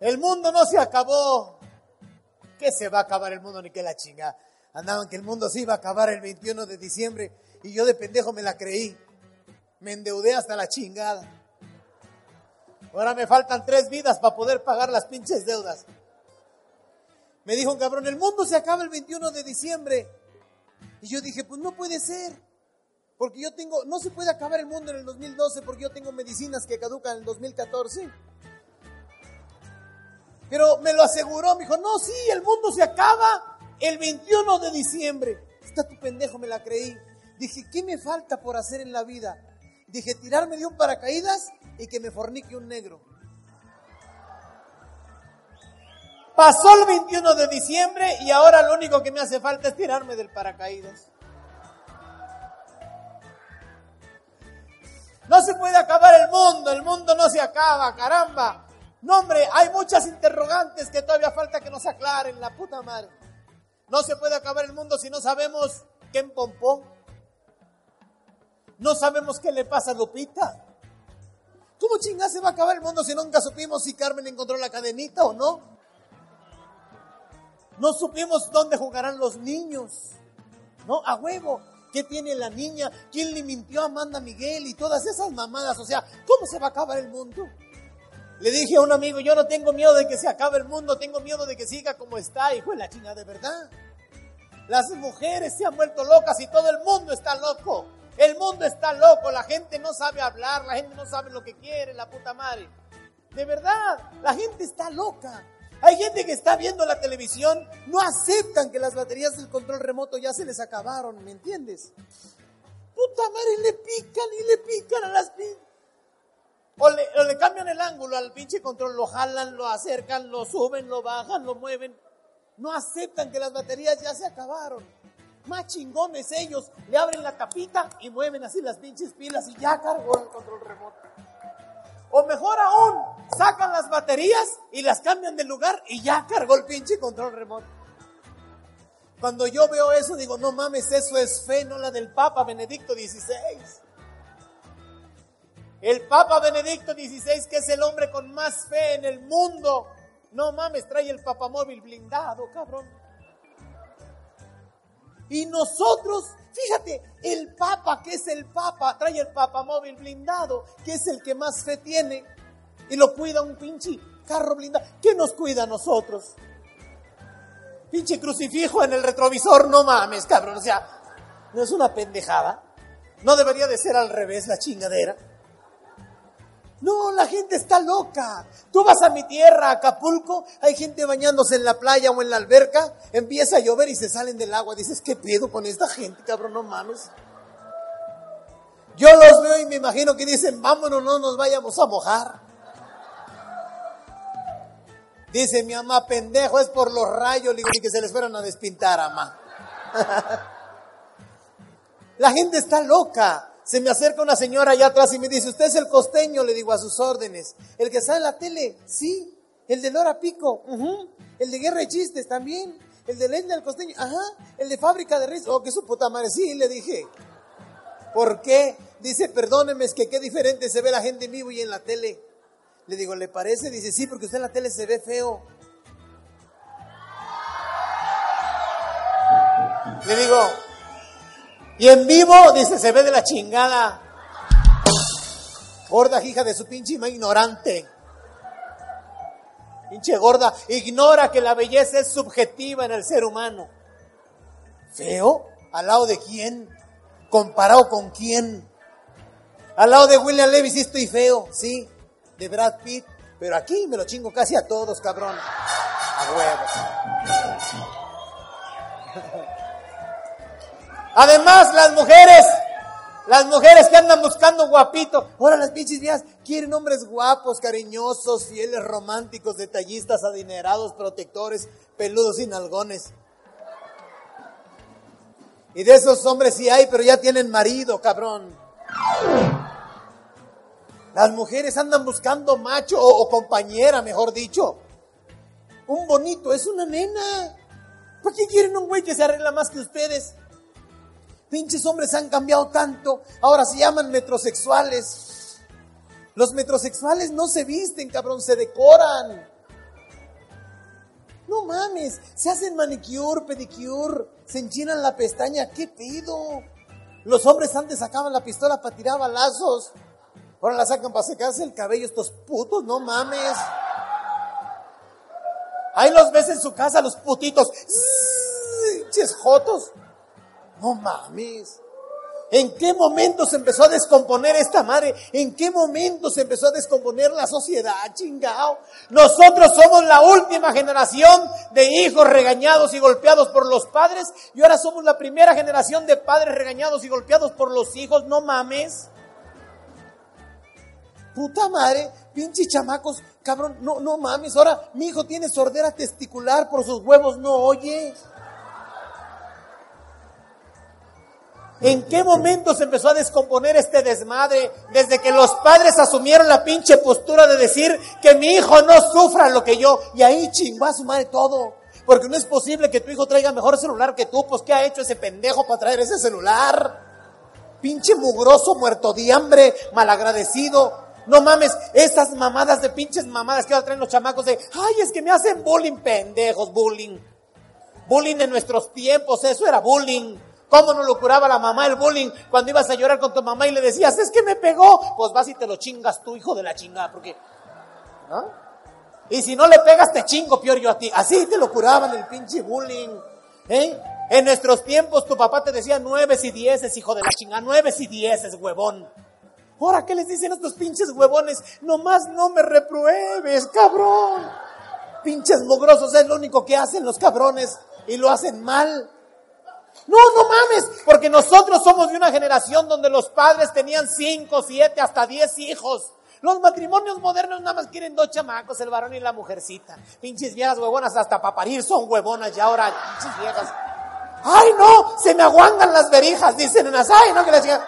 El mundo no se acabó. ¿Qué se va a acabar el mundo ni que la chinga? Andaban que el mundo se iba a acabar el 21 de diciembre y yo de pendejo me la creí. Me endeudé hasta la chingada. Ahora me faltan tres vidas para poder pagar las pinches deudas. Me dijo un cabrón, el mundo se acaba el 21 de diciembre. Y yo dije, pues no puede ser. Porque yo tengo, no se puede acabar el mundo en el 2012 porque yo tengo medicinas que caducan en el 2014. Pero me lo aseguró, me dijo, no, sí, el mundo se acaba el 21 de diciembre. Está tu pendejo, me la creí. Dije, ¿qué me falta por hacer en la vida? Dije, tirarme de un paracaídas y que me fornique un negro. Pasó el 21 de diciembre y ahora lo único que me hace falta es tirarme del paracaídas. No se puede acabar el mundo, el mundo no se acaba, caramba. No, hombre, hay muchas interrogantes que todavía falta que nos aclaren, la puta madre. No se puede acabar el mundo si no sabemos quién pompó. No sabemos qué le pasa a Lupita. ¿Cómo chingada se va a acabar el mundo si nunca supimos si Carmen encontró la cadenita o no? No supimos dónde jugarán los niños. ¿No? A huevo. ¿Qué tiene la niña? ¿Quién le mintió a Amanda Miguel? Y todas esas mamadas. O sea, ¿cómo se va a acabar el mundo? Le dije a un amigo, yo no tengo miedo de que se acabe el mundo, tengo miedo de que siga como está, hijo de la chingada de verdad. Las mujeres se han vuelto locas y todo el mundo está loco. El mundo está loco, la gente no sabe hablar, la gente no sabe lo que quiere, la puta madre. De verdad, la gente está loca. Hay gente que está viendo la televisión, no aceptan que las baterías del control remoto ya se les acabaron, ¿me entiendes? Puta madre, le pican y le pican a las o le, cambian el ángulo al pinche control, lo jalan, lo acercan, lo suben, lo bajan, lo mueven. No aceptan que las baterías ya se acabaron. Más chingones ellos, le abren la tapita y mueven así las pinches pilas y ya cargó el control remoto. O mejor aún, sacan las baterías y las cambian de lugar y ya cargó el pinche control remoto. Cuando yo veo eso digo, no mames, eso es fe, no la del Papa Benedicto XVI. El Papa Benedicto XVI, que es el hombre con más fe en el mundo, no mames, trae el papamóvil blindado, cabrón. Y nosotros, fíjate, el Papa, que es el Papa, trae el papamóvil blindado, que es el que más fe tiene, y lo cuida un pinche carro blindado. ¿Qué nos cuida a nosotros? Pinche crucifijo en el retrovisor, no mames, cabrón. O sea, no es una pendejada. No debería de ser al revés la chingadera. No, la gente está loca. Tú vas a mi tierra, Acapulco, hay gente bañándose en la playa o en la alberca, empieza a llover y se salen del agua. Dices, ¿qué pedo con esta gente, cabrón? No mames. Yo los veo y me imagino que dicen, vámonos, no nos vayamos a mojar. Dice mi mamá, pendejo, es por los rayos, y que se les fueran a despintar, mamá. la gente está loca. Se me acerca una señora allá atrás y me dice, ¿usted es el costeño? Le digo, a sus órdenes. ¿El que sale en la tele? Sí. ¿El de Lora Pico? ¿El de Guerra y Chistes? También. ¿El de Lenda del Costeño? Ajá. ¿El de Fábrica de Riz? Oh, que su puta madre. Sí, le dije. ¿Por qué? Dice, perdóneme, es que qué diferente se ve la gente en vivo y en la tele. Le digo, ¿le parece? Dice, sí, porque usted en la tele se ve feo. Le digo, y en vivo, dice, se ve de la chingada. Gorda hija de su pinche ima ignorante. Pinche gorda, ignora que la belleza es subjetiva en el ser humano. ¿Feo? ¿Al lado de quién? ¿Comparado con quién? Al lado de William Levy sí estoy feo, sí, de Brad Pitt, pero aquí me lo chingo casi a todos, cabrón. A huevo. Además, las mujeres, las mujeres que andan buscando guapito, ahora las pinches vías quieren hombres guapos, cariñosos, fieles, románticos, detallistas, adinerados, protectores, peludos y nalgones. Y de esos hombres sí hay, pero ya tienen marido, cabrón. Las mujeres andan buscando macho o, o compañera, mejor dicho. Un bonito es una nena. ¿Por qué quieren un güey que se arregla más que ustedes? Pinches hombres han cambiado tanto. Ahora se llaman metrosexuales. Los metrosexuales no se visten, cabrón, se decoran. No mames, se hacen manicure, pedicure, se enchinan la pestaña, ¿qué pido? Los hombres antes sacaban la pistola para tirar balazos. Ahora la sacan para secarse el cabello estos putos, no mames. Ahí los ves en su casa, los putitos. Ches jotos. No mames. ¿En qué momento se empezó a descomponer esta madre? ¿En qué momento se empezó a descomponer la sociedad, chingao? Nosotros somos la última generación de hijos regañados y golpeados por los padres y ahora somos la primera generación de padres regañados y golpeados por los hijos, no mames. Puta madre, pinche chamacos, cabrón, no, no mames, ahora mi hijo tiene sordera testicular por sus huevos, no oye. ¿En qué momento se empezó a descomponer este desmadre? Desde que los padres asumieron la pinche postura de decir que mi hijo no sufra lo que yo. Y ahí chingó a su madre todo. Porque no es posible que tu hijo traiga mejor celular que tú. Pues ¿qué ha hecho ese pendejo para traer ese celular? Pinche mugroso, muerto de hambre, malagradecido. No mames, esas mamadas de pinches mamadas que ahora traen los chamacos de, ay, es que me hacen bullying, pendejos, bullying. Bullying en nuestros tiempos, eso era bullying. ¿Cómo no lo curaba la mamá el bullying cuando ibas a llorar con tu mamá y le decías, es que me pegó? Pues vas y te lo chingas tú, hijo de la chingada, porque... ¿no? Y si no le pegas, te chingo peor yo a ti. Así te lo curaban el pinche bullying. ¿eh? En nuestros tiempos tu papá te decía nueve y dieces, hijo de la chingada, nueve y dieces, huevón. Ahora, ¿qué les dicen estos pinches huevones? Nomás no me repruebes, cabrón. Pinches mugrosos es lo único que hacen los cabrones y lo hacen mal. No, no mames, porque nosotros somos de una generación donde los padres tenían cinco, siete, hasta diez hijos. Los matrimonios modernos nada más quieren dos chamacos, el varón y la mujercita. Pinches viejas huevonas, hasta para parir son huevonas ya ahora, pinches viejas. Ay, no, se me aguangan las verijas, dicen en las, ay, no, que les diga.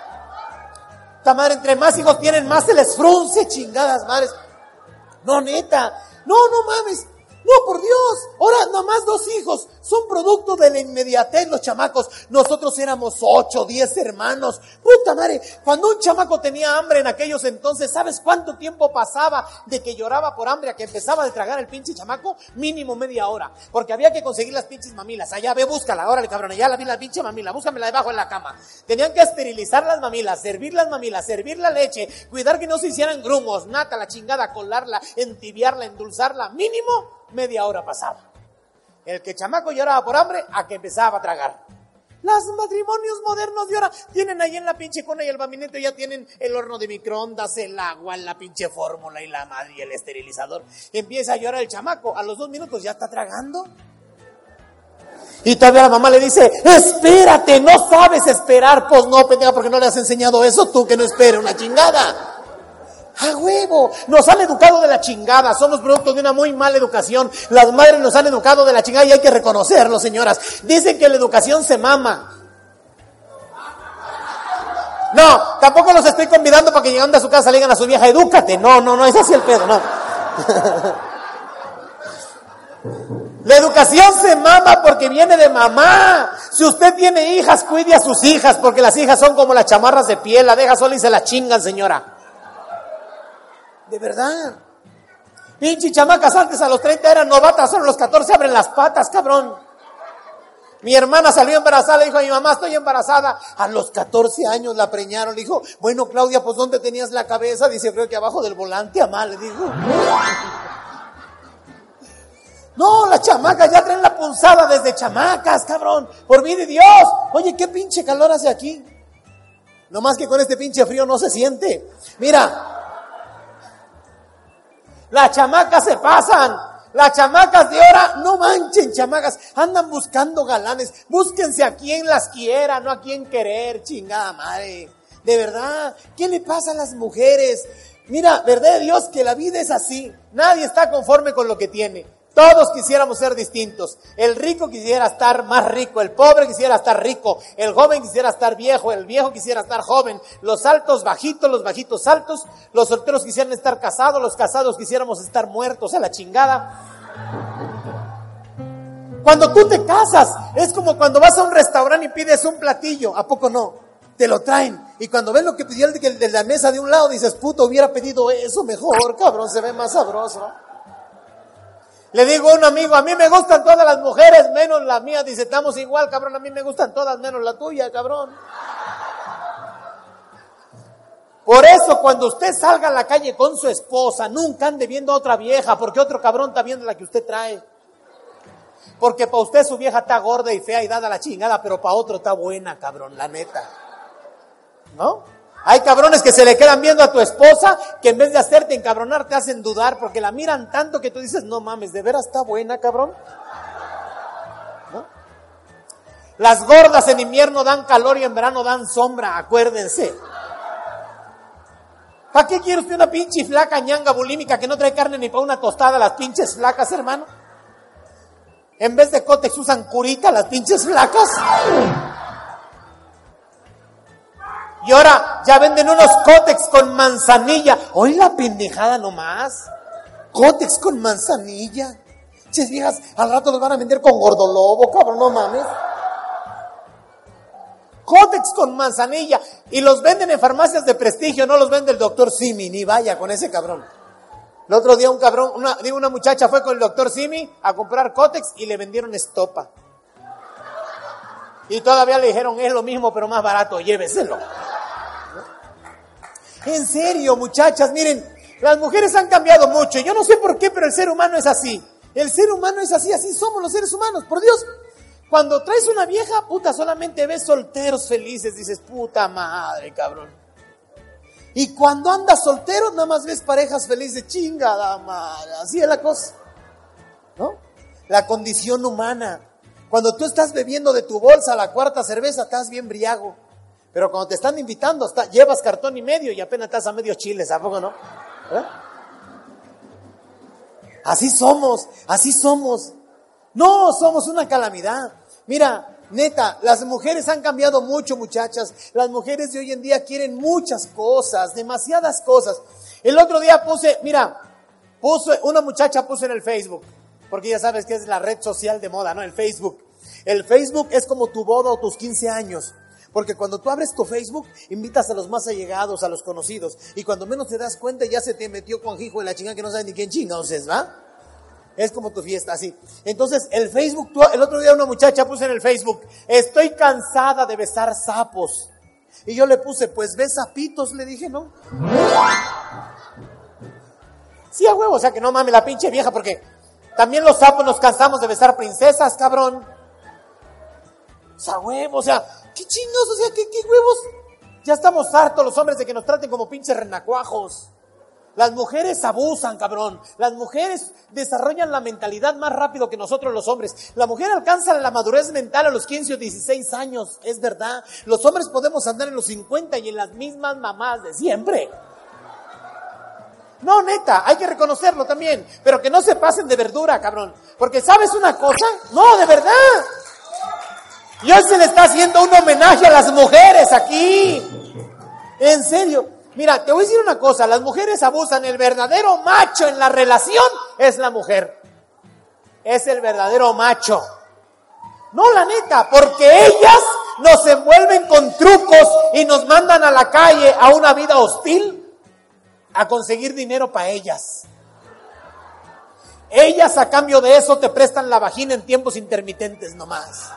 Esta madre, entre más hijos tienen, más se les frunce, chingadas madres. No, neta, no, no mames. No, por Dios. Ahora, nomás dos hijos. Son producto de la inmediatez los chamacos. Nosotros éramos ocho, diez hermanos. Puta madre. Cuando un chamaco tenía hambre en aquellos entonces, ¿sabes cuánto tiempo pasaba de que lloraba por hambre a que empezaba a tragar el pinche chamaco? Mínimo media hora. Porque había que conseguir las pinches mamilas. Allá ve, búscala. Órale, cabrón. Ya la vi la pinche mamila. Búscamela debajo en la cama. Tenían que esterilizar las mamilas, servir las mamilas, servir la leche, cuidar que no se hicieran grumos, nata, la chingada, colarla, entibiarla, endulzarla. Mínimo media hora pasaba. El que chamaco lloraba por hambre, a que empezaba a tragar. Los matrimonios modernos de ahora tienen ahí en la pinche cona y el baminete ya tienen el horno de microondas, el agua, la pinche fórmula y la madre y el esterilizador. Empieza a llorar el chamaco, a los dos minutos ya está tragando. Y todavía la mamá le dice, espérate, no sabes esperar. Pues no, pendeja, porque no le has enseñado eso tú que no espere una chingada. ¡A huevo! Nos han educado de la chingada. Somos producto de una muy mala educación. Las madres nos han educado de la chingada y hay que reconocerlo, señoras. Dicen que la educación se mama. No, tampoco los estoy convidando para que llegando a su casa le digan a su vieja, edúcate. No, no, no, es así el pedo, no. La educación se mama porque viene de mamá. Si usted tiene hijas, cuide a sus hijas, porque las hijas son como las chamarras de piel, la deja sola y se la chingan, señora. De verdad. Pinche chamacas antes a los 30 eran novatas, solo a los 14 abren las patas, cabrón. Mi hermana salió embarazada, le dijo a mi mamá, estoy embarazada. A los 14 años la preñaron, le dijo, bueno Claudia, pues ¿dónde tenías la cabeza? Dice, creo que abajo del volante, amá, le dijo. No, las chamacas ya traen la punzada desde chamacas, cabrón. Por mí de Dios. Oye, qué pinche calor hace aquí. No más que con este pinche frío no se siente. Mira, las chamacas se pasan. Las chamacas de ahora, no manchen chamacas, andan buscando galanes. Búsquense a quien las quiera, no a quien querer, chingada madre. De verdad, ¿qué le pasa a las mujeres? Mira, verdad de Dios que la vida es así. Nadie está conforme con lo que tiene. Todos quisiéramos ser distintos. El rico quisiera estar más rico, el pobre quisiera estar rico, el joven quisiera estar viejo, el viejo quisiera estar joven, los altos bajitos, los bajitos altos, los solteros quisieran estar casados, los casados quisiéramos estar muertos a la chingada. Cuando tú te casas, es como cuando vas a un restaurante y pides un platillo, ¿a poco no? Te lo traen. Y cuando ves lo que pidió el de la mesa de un lado, dices, puto, hubiera pedido eso mejor, cabrón, se ve más sabroso. Le digo a un amigo, a mí me gustan todas las mujeres menos la mía. Dice, estamos igual, cabrón, a mí me gustan todas menos la tuya, cabrón. Por eso cuando usted salga a la calle con su esposa, nunca ande viendo a otra vieja, porque otro cabrón está viendo la que usted trae. Porque para usted su vieja está gorda y fea y dada la chingada, pero para otro está buena, cabrón, la neta. ¿No? Hay cabrones que se le quedan viendo a tu esposa que en vez de hacerte encabronar te hacen dudar porque la miran tanto que tú dices, no mames, ¿de veras está buena, cabrón? Las gordas en invierno dan calor y en verano dan sombra, acuérdense. ¿Para qué quiere usted una pinche flaca ñanga bulímica que no trae carne ni para una tostada las pinches flacas, hermano? En vez de cótex usan curita las pinches flacas. Y ahora ya venden unos cótex con manzanilla. Hoy la pendejada nomás. Cótex con manzanilla. Ches viejas, al rato los van a vender con gordolobo, cabrón, no mames. Cótex con manzanilla. Y los venden en farmacias de prestigio, no los vende el doctor Simi, ni vaya con ese cabrón. El otro día un cabrón, una, digo, una muchacha fue con el doctor Simi a comprar Cótex y le vendieron estopa. Y todavía le dijeron, es lo mismo, pero más barato, lléveselo. En serio, muchachas, miren, las mujeres han cambiado mucho. Yo no sé por qué, pero el ser humano es así. El ser humano es así, así somos los seres humanos, por Dios. Cuando traes una vieja, puta, solamente ves solteros felices, dices, puta madre, cabrón. Y cuando andas soltero, nada más ves parejas felices, chingada madre, así es la cosa. ¿No? La condición humana. Cuando tú estás bebiendo de tu bolsa la cuarta cerveza, estás bien briago. Pero cuando te están invitando, llevas cartón y medio y apenas estás a medio chiles, ¿a poco no? ¿Eh? Así somos, así somos. No, somos una calamidad. Mira, neta, las mujeres han cambiado mucho, muchachas. Las mujeres de hoy en día quieren muchas cosas, demasiadas cosas. El otro día puse, mira, puse, una muchacha puso en el Facebook, porque ya sabes que es la red social de moda, ¿no? El Facebook. El Facebook es como tu boda o tus 15 años. Porque cuando tú abres tu Facebook, invitas a los más allegados, a los conocidos. Y cuando menos te das cuenta, ya se te metió Juanjijo en la chingada que no sabe ni quién chinga, es, ¿va? Es como tu fiesta, así. Entonces, el Facebook, el otro día una muchacha puso en el Facebook, estoy cansada de besar sapos. Y yo le puse, pues ves sapitos, le dije, ¿no? Sí, a huevo, o sea que no mames la pinche vieja, porque también los sapos nos cansamos de besar princesas, cabrón. O sea, huevo, o sea, ¿qué chingos? ¿qué, qué huevos? Ya estamos hartos los hombres de que nos traten como pinches renacuajos. Las mujeres abusan, cabrón. Las mujeres desarrollan la mentalidad más rápido que nosotros los hombres. La mujer alcanza la madurez mental a los 15 o 16 años, es verdad. Los hombres podemos andar en los 50 y en las mismas mamás de siempre. No, neta, hay que reconocerlo también. Pero que no se pasen de verdura, cabrón. Porque ¿sabes una cosa? No, de verdad. Hoy se le está haciendo un homenaje a las mujeres aquí. En serio. Mira, te voy a decir una cosa, las mujeres abusan, el verdadero macho en la relación es la mujer. Es el verdadero macho. No, la neta, porque ellas nos envuelven con trucos y nos mandan a la calle a una vida hostil a conseguir dinero para ellas. Ellas a cambio de eso te prestan la vagina en tiempos intermitentes nomás.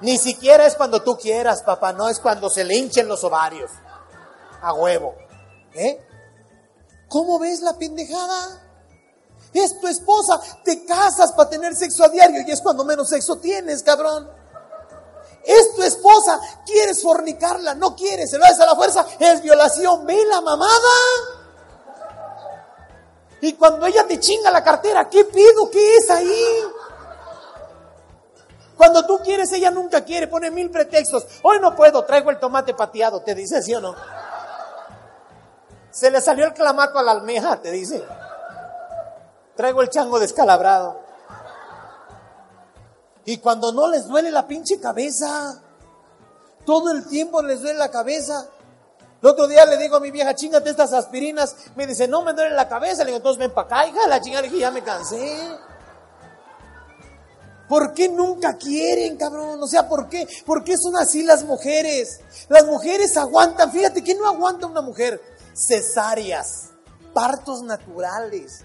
Ni siquiera es cuando tú quieras, papá, no es cuando se le hinchen los ovarios a huevo. ¿Eh? ¿Cómo ves la pendejada? Es tu esposa, te casas para tener sexo a diario y es cuando menos sexo tienes, cabrón. Es tu esposa, quieres fornicarla, no quieres, se lo haces a la fuerza, es violación, ve la mamada. Y cuando ella te chinga la cartera, ¿qué pido? ¿Qué es ahí? Cuando tú quieres, ella nunca quiere, pone mil pretextos. Hoy no puedo, traigo el tomate pateado, te dice, ¿sí o no? Se le salió el clamato a la almeja, te dice. Traigo el chango descalabrado. Y cuando no les duele la pinche cabeza, todo el tiempo les duele la cabeza. El otro día le digo a mi vieja, chingate estas aspirinas. Me dice, no me duele la cabeza. Le digo, entonces ven para acá, hija. La chingada, le dije, ya me cansé. ¿Por qué nunca quieren, cabrón? O sea, ¿por qué? ¿Por qué son así las mujeres? Las mujeres aguantan. Fíjate, que no aguanta una mujer? cesáreas, partos naturales.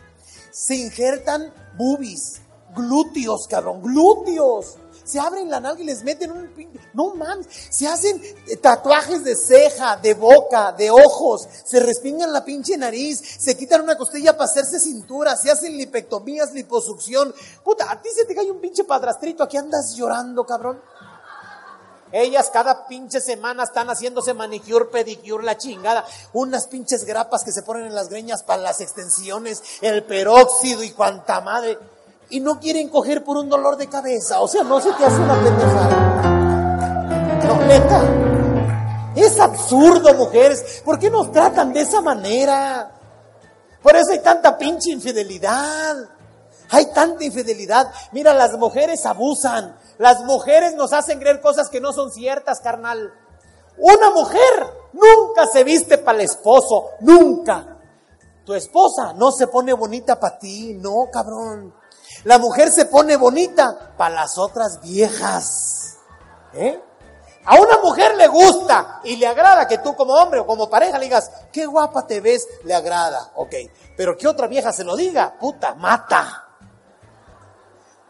se injertan boobies, glúteos, cabrón, glúteos. Se abren la nalga y les meten un... No mames, se hacen tatuajes de ceja, de boca, de ojos, se respingan la pinche nariz, se quitan una costilla para hacerse cintura, se hacen lipectomías, liposucción. Puta, a ti se te cae un pinche padrastrito, aquí andas llorando, cabrón. Ellas cada pinche semana están haciéndose manicure, pedicure, la chingada. Unas pinches grapas que se ponen en las greñas para las extensiones, el peróxido y cuanta madre. Y no quieren coger por un dolor de cabeza. O sea, no se te hace una pendejada. No, neta. Es absurdo, mujeres. ¿Por qué nos tratan de esa manera? Por eso hay tanta pinche infidelidad. Hay tanta infidelidad. Mira, las mujeres abusan. Las mujeres nos hacen creer cosas que no son ciertas, carnal. Una mujer nunca se viste para el esposo, nunca. Tu esposa no se pone bonita para ti, no, cabrón. La mujer se pone bonita para las otras viejas. ¿Eh? A una mujer le gusta y le agrada que tú como hombre o como pareja le digas, qué guapa te ves, le agrada, ok. Pero que otra vieja se lo diga, puta, mata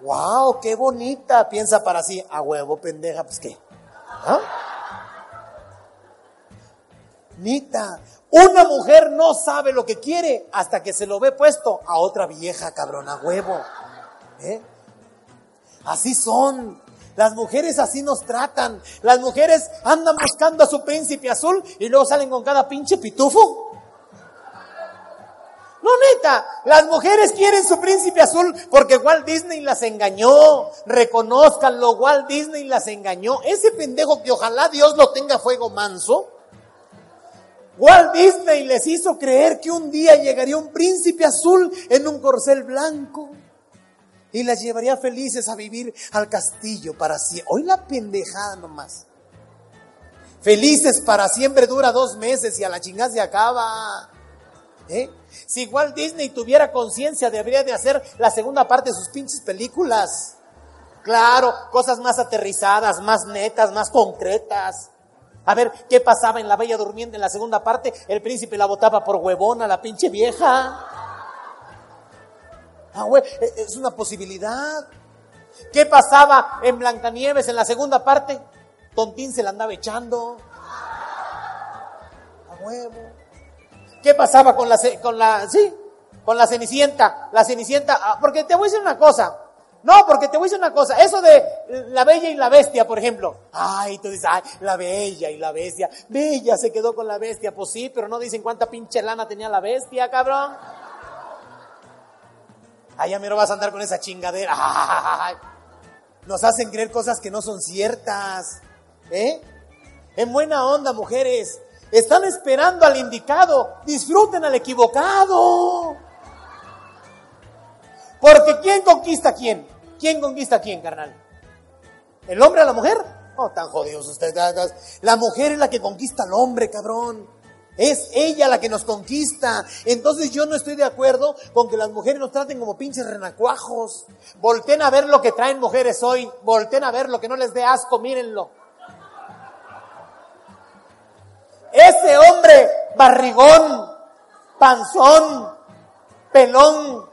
wow, qué bonita, piensa para sí, a huevo, pendeja, pues qué. ¿Ah? Nita, una mujer no sabe lo que quiere hasta que se lo ve puesto a otra vieja, cabrón, a huevo. ¿Eh? Así son. Las mujeres así nos tratan. Las mujeres andan buscando a su príncipe azul y luego salen con cada pinche pitufo. No, neta, las mujeres quieren su príncipe azul porque Walt Disney las engañó. Reconózcanlo, Walt Disney las engañó. Ese pendejo que ojalá Dios lo tenga fuego manso. Walt Disney les hizo creer que un día llegaría un príncipe azul en un corcel blanco y las llevaría felices a vivir al castillo para siempre. Hoy la pendejada nomás. Felices para siempre dura dos meses y a la chingada se acaba. ¿Eh? Si igual Disney tuviera conciencia, debería de hacer la segunda parte de sus pinches películas. Claro, cosas más aterrizadas, más netas, más concretas. A ver, ¿qué pasaba en La Bella Durmiente en la segunda parte? El príncipe la botaba por huevona, la pinche vieja. Ah, güey, e, es una posibilidad. ¿Qué pasaba en Blancanieves en la segunda parte? Tontín se la andaba echando. A huevo. ¿Qué pasaba con la, con la, sí, con la Cenicienta? La Cenicienta, ah, porque te voy a decir una cosa. No, porque te voy a decir una cosa. Eso de la bella y la bestia, por ejemplo. Ay, tú dices, ay, la bella y la bestia. Bella se quedó con la bestia. Pues sí, pero no dicen cuánta pinche lana tenía la bestia, cabrón. Ay, ya me lo vas a andar con esa chingadera. nos hacen creer cosas que no son ciertas. ¿Eh? En buena onda, mujeres. Están esperando al indicado. Disfruten al equivocado. Porque ¿quién conquista a quién? ¿Quién conquista a quién, carnal? ¿El hombre a la mujer? No, tan jodidos ustedes. La mujer es la que conquista al hombre, cabrón. Es ella la que nos conquista. Entonces yo no estoy de acuerdo con que las mujeres nos traten como pinches renacuajos. Volten a ver lo que traen mujeres hoy. Volten a ver lo que no les dé asco, mírenlo. Ese hombre barrigón, panzón, pelón,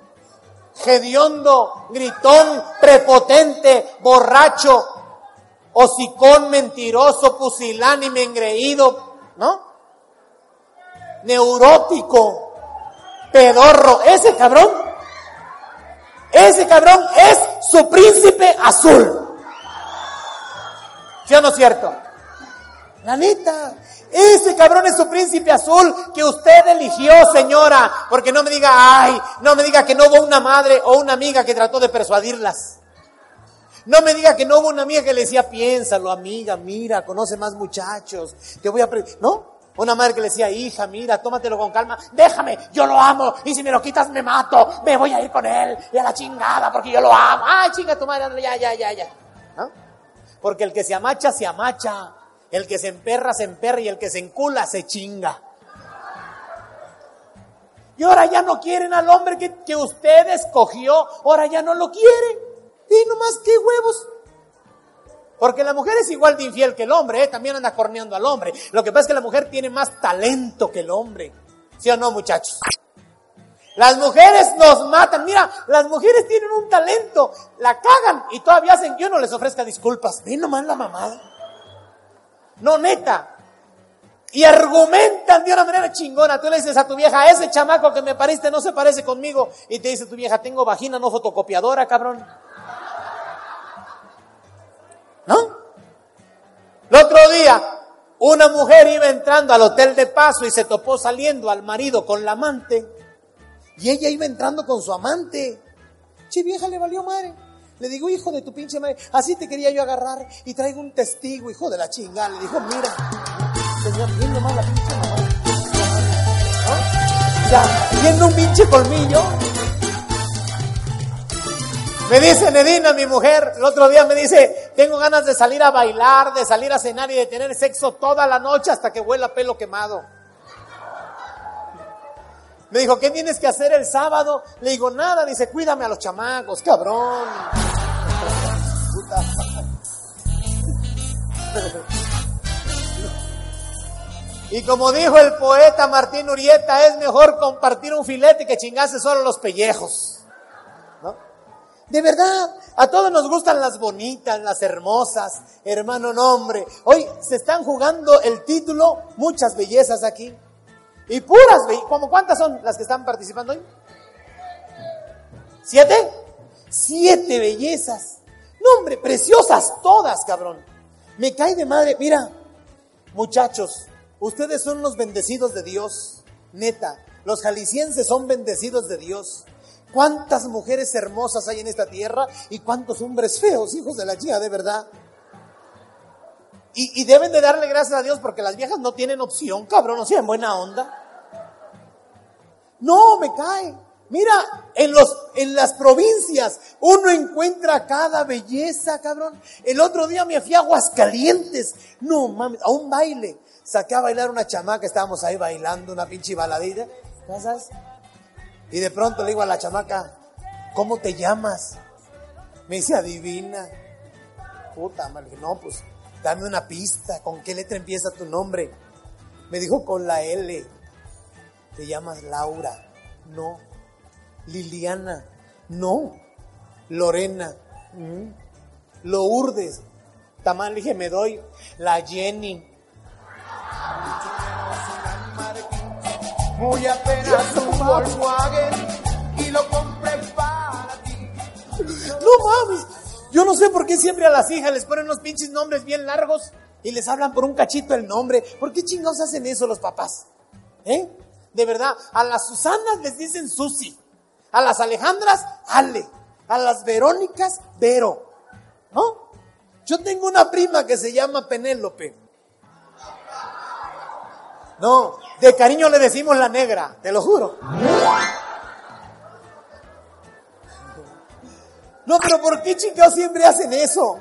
gediondo, gritón, prepotente, borracho, hocicón, mentiroso, pusilánime, engreído, ¿no? Neurótico, pedorro, ese cabrón, ese cabrón es su príncipe azul. ¿Sí o no es cierto? La neta, ese cabrón es su príncipe azul que usted eligió, señora. Porque no me diga, ay, no me diga que no hubo una madre o una amiga que trató de persuadirlas. No me diga que no hubo una amiga que le decía, piénsalo, amiga, mira, conoce más muchachos. Te voy a... ¿No? Una madre que le decía, hija, mira, tómatelo con calma, déjame, yo lo amo, y si me lo quitas me mato, me voy a ir con él, y a la chingada, porque yo lo amo. Ay, chinga tu madre, ya, ya, ya, ya. Porque el que se amacha, se amacha. El que se emperra, se emperra y el que se encula, se chinga. Y ahora ya no quieren al hombre que, que usted escogió, ahora ya no lo quieren. Y nomás qué huevos. Porque la mujer es igual de infiel que el hombre, ¿eh? también anda corneando al hombre. Lo que pasa es que la mujer tiene más talento que el hombre. ¿Sí o no, muchachos? Las mujeres nos matan. Mira, las mujeres tienen un talento. La cagan y todavía hacen que uno les ofrezca disculpas. Ve nomás la mamada. No, neta. Y argumentan de una manera chingona. Tú le dices a tu vieja, ese chamaco que me pariste no se parece conmigo. Y te dice tu vieja, tengo vagina no fotocopiadora, cabrón. ¿No? El otro día, una mujer iba entrando al hotel de paso y se topó saliendo al marido con la amante. Y ella iba entrando con su amante. Che, vieja, le valió madre. Le digo, hijo de tu pinche madre, así te quería yo agarrar y traigo un testigo, hijo de la chingada. Le dijo, mira, señor, viendo más la pinche mamá. ¿No? Ya, viendo un pinche colmillo. Me dice Nedina, mi mujer, el otro día me dice, tengo ganas de salir a bailar, de salir a cenar y de tener sexo toda la noche hasta que huela pelo quemado. Me dijo, ¿qué tienes que hacer el sábado? Le digo, nada, dice, cuídame a los chamacos, cabrón. Y como dijo el poeta Martín Urieta, es mejor compartir un filete que chingarse solo los pellejos. De verdad, a todos nos gustan las bonitas, las hermosas, hermano nombre. Hoy se están jugando el título, muchas bellezas aquí. Y puras bellezas. ¿Cómo cuántas son las que están participando hoy? ¿Siete? Siete bellezas. No, hombre, preciosas todas, cabrón. Me cae de madre. Mira, muchachos, ustedes son los bendecidos de Dios. Neta, los jaliscienses son bendecidos de Dios. ¿Cuántas mujeres hermosas hay en esta tierra y cuántos hombres feos, hijos de la chica, de verdad? Y, deben de darle gracias a Dios porque las viejas no tienen opción, cabrón, o sea, en buena onda. No, me cae. Mira, en, los, en las provincias uno encuentra cada belleza, cabrón. El otro día me fui a Aguascalientes. No mames, a un baile. Saqué a bailar una chamaca, estábamos ahí bailando una pinche baladilla. ¿Sabes? Y de pronto le digo a la chamaca, ¿cómo te llamas? Me dice, adivina. Puta madre, no, pues dame una pista. ¿Con qué letra empieza tu nombre? Me dijo con la L. ¿Te llamas Laura? No. Liliana, no. Lorena, mm. Lourdes, Tamal dije, me doy. La Jenny. Muy apenas un Volkswagen y lo compré para ti. No mames. Yo no sé por qué siempre a las hijas les ponen unos pinches nombres bien largos y les hablan por un cachito el nombre. ¿Por qué chingados hacen eso los papás? ¿Eh? De verdad, a las Susanas les dicen Susi. A las Alejandras, Ale. A las Verónicas, Vero. ¿No? Yo tengo una prima que se llama Penélope. No, de cariño le decimos la negra, te lo juro. No, pero ¿por qué chicos siempre hacen eso?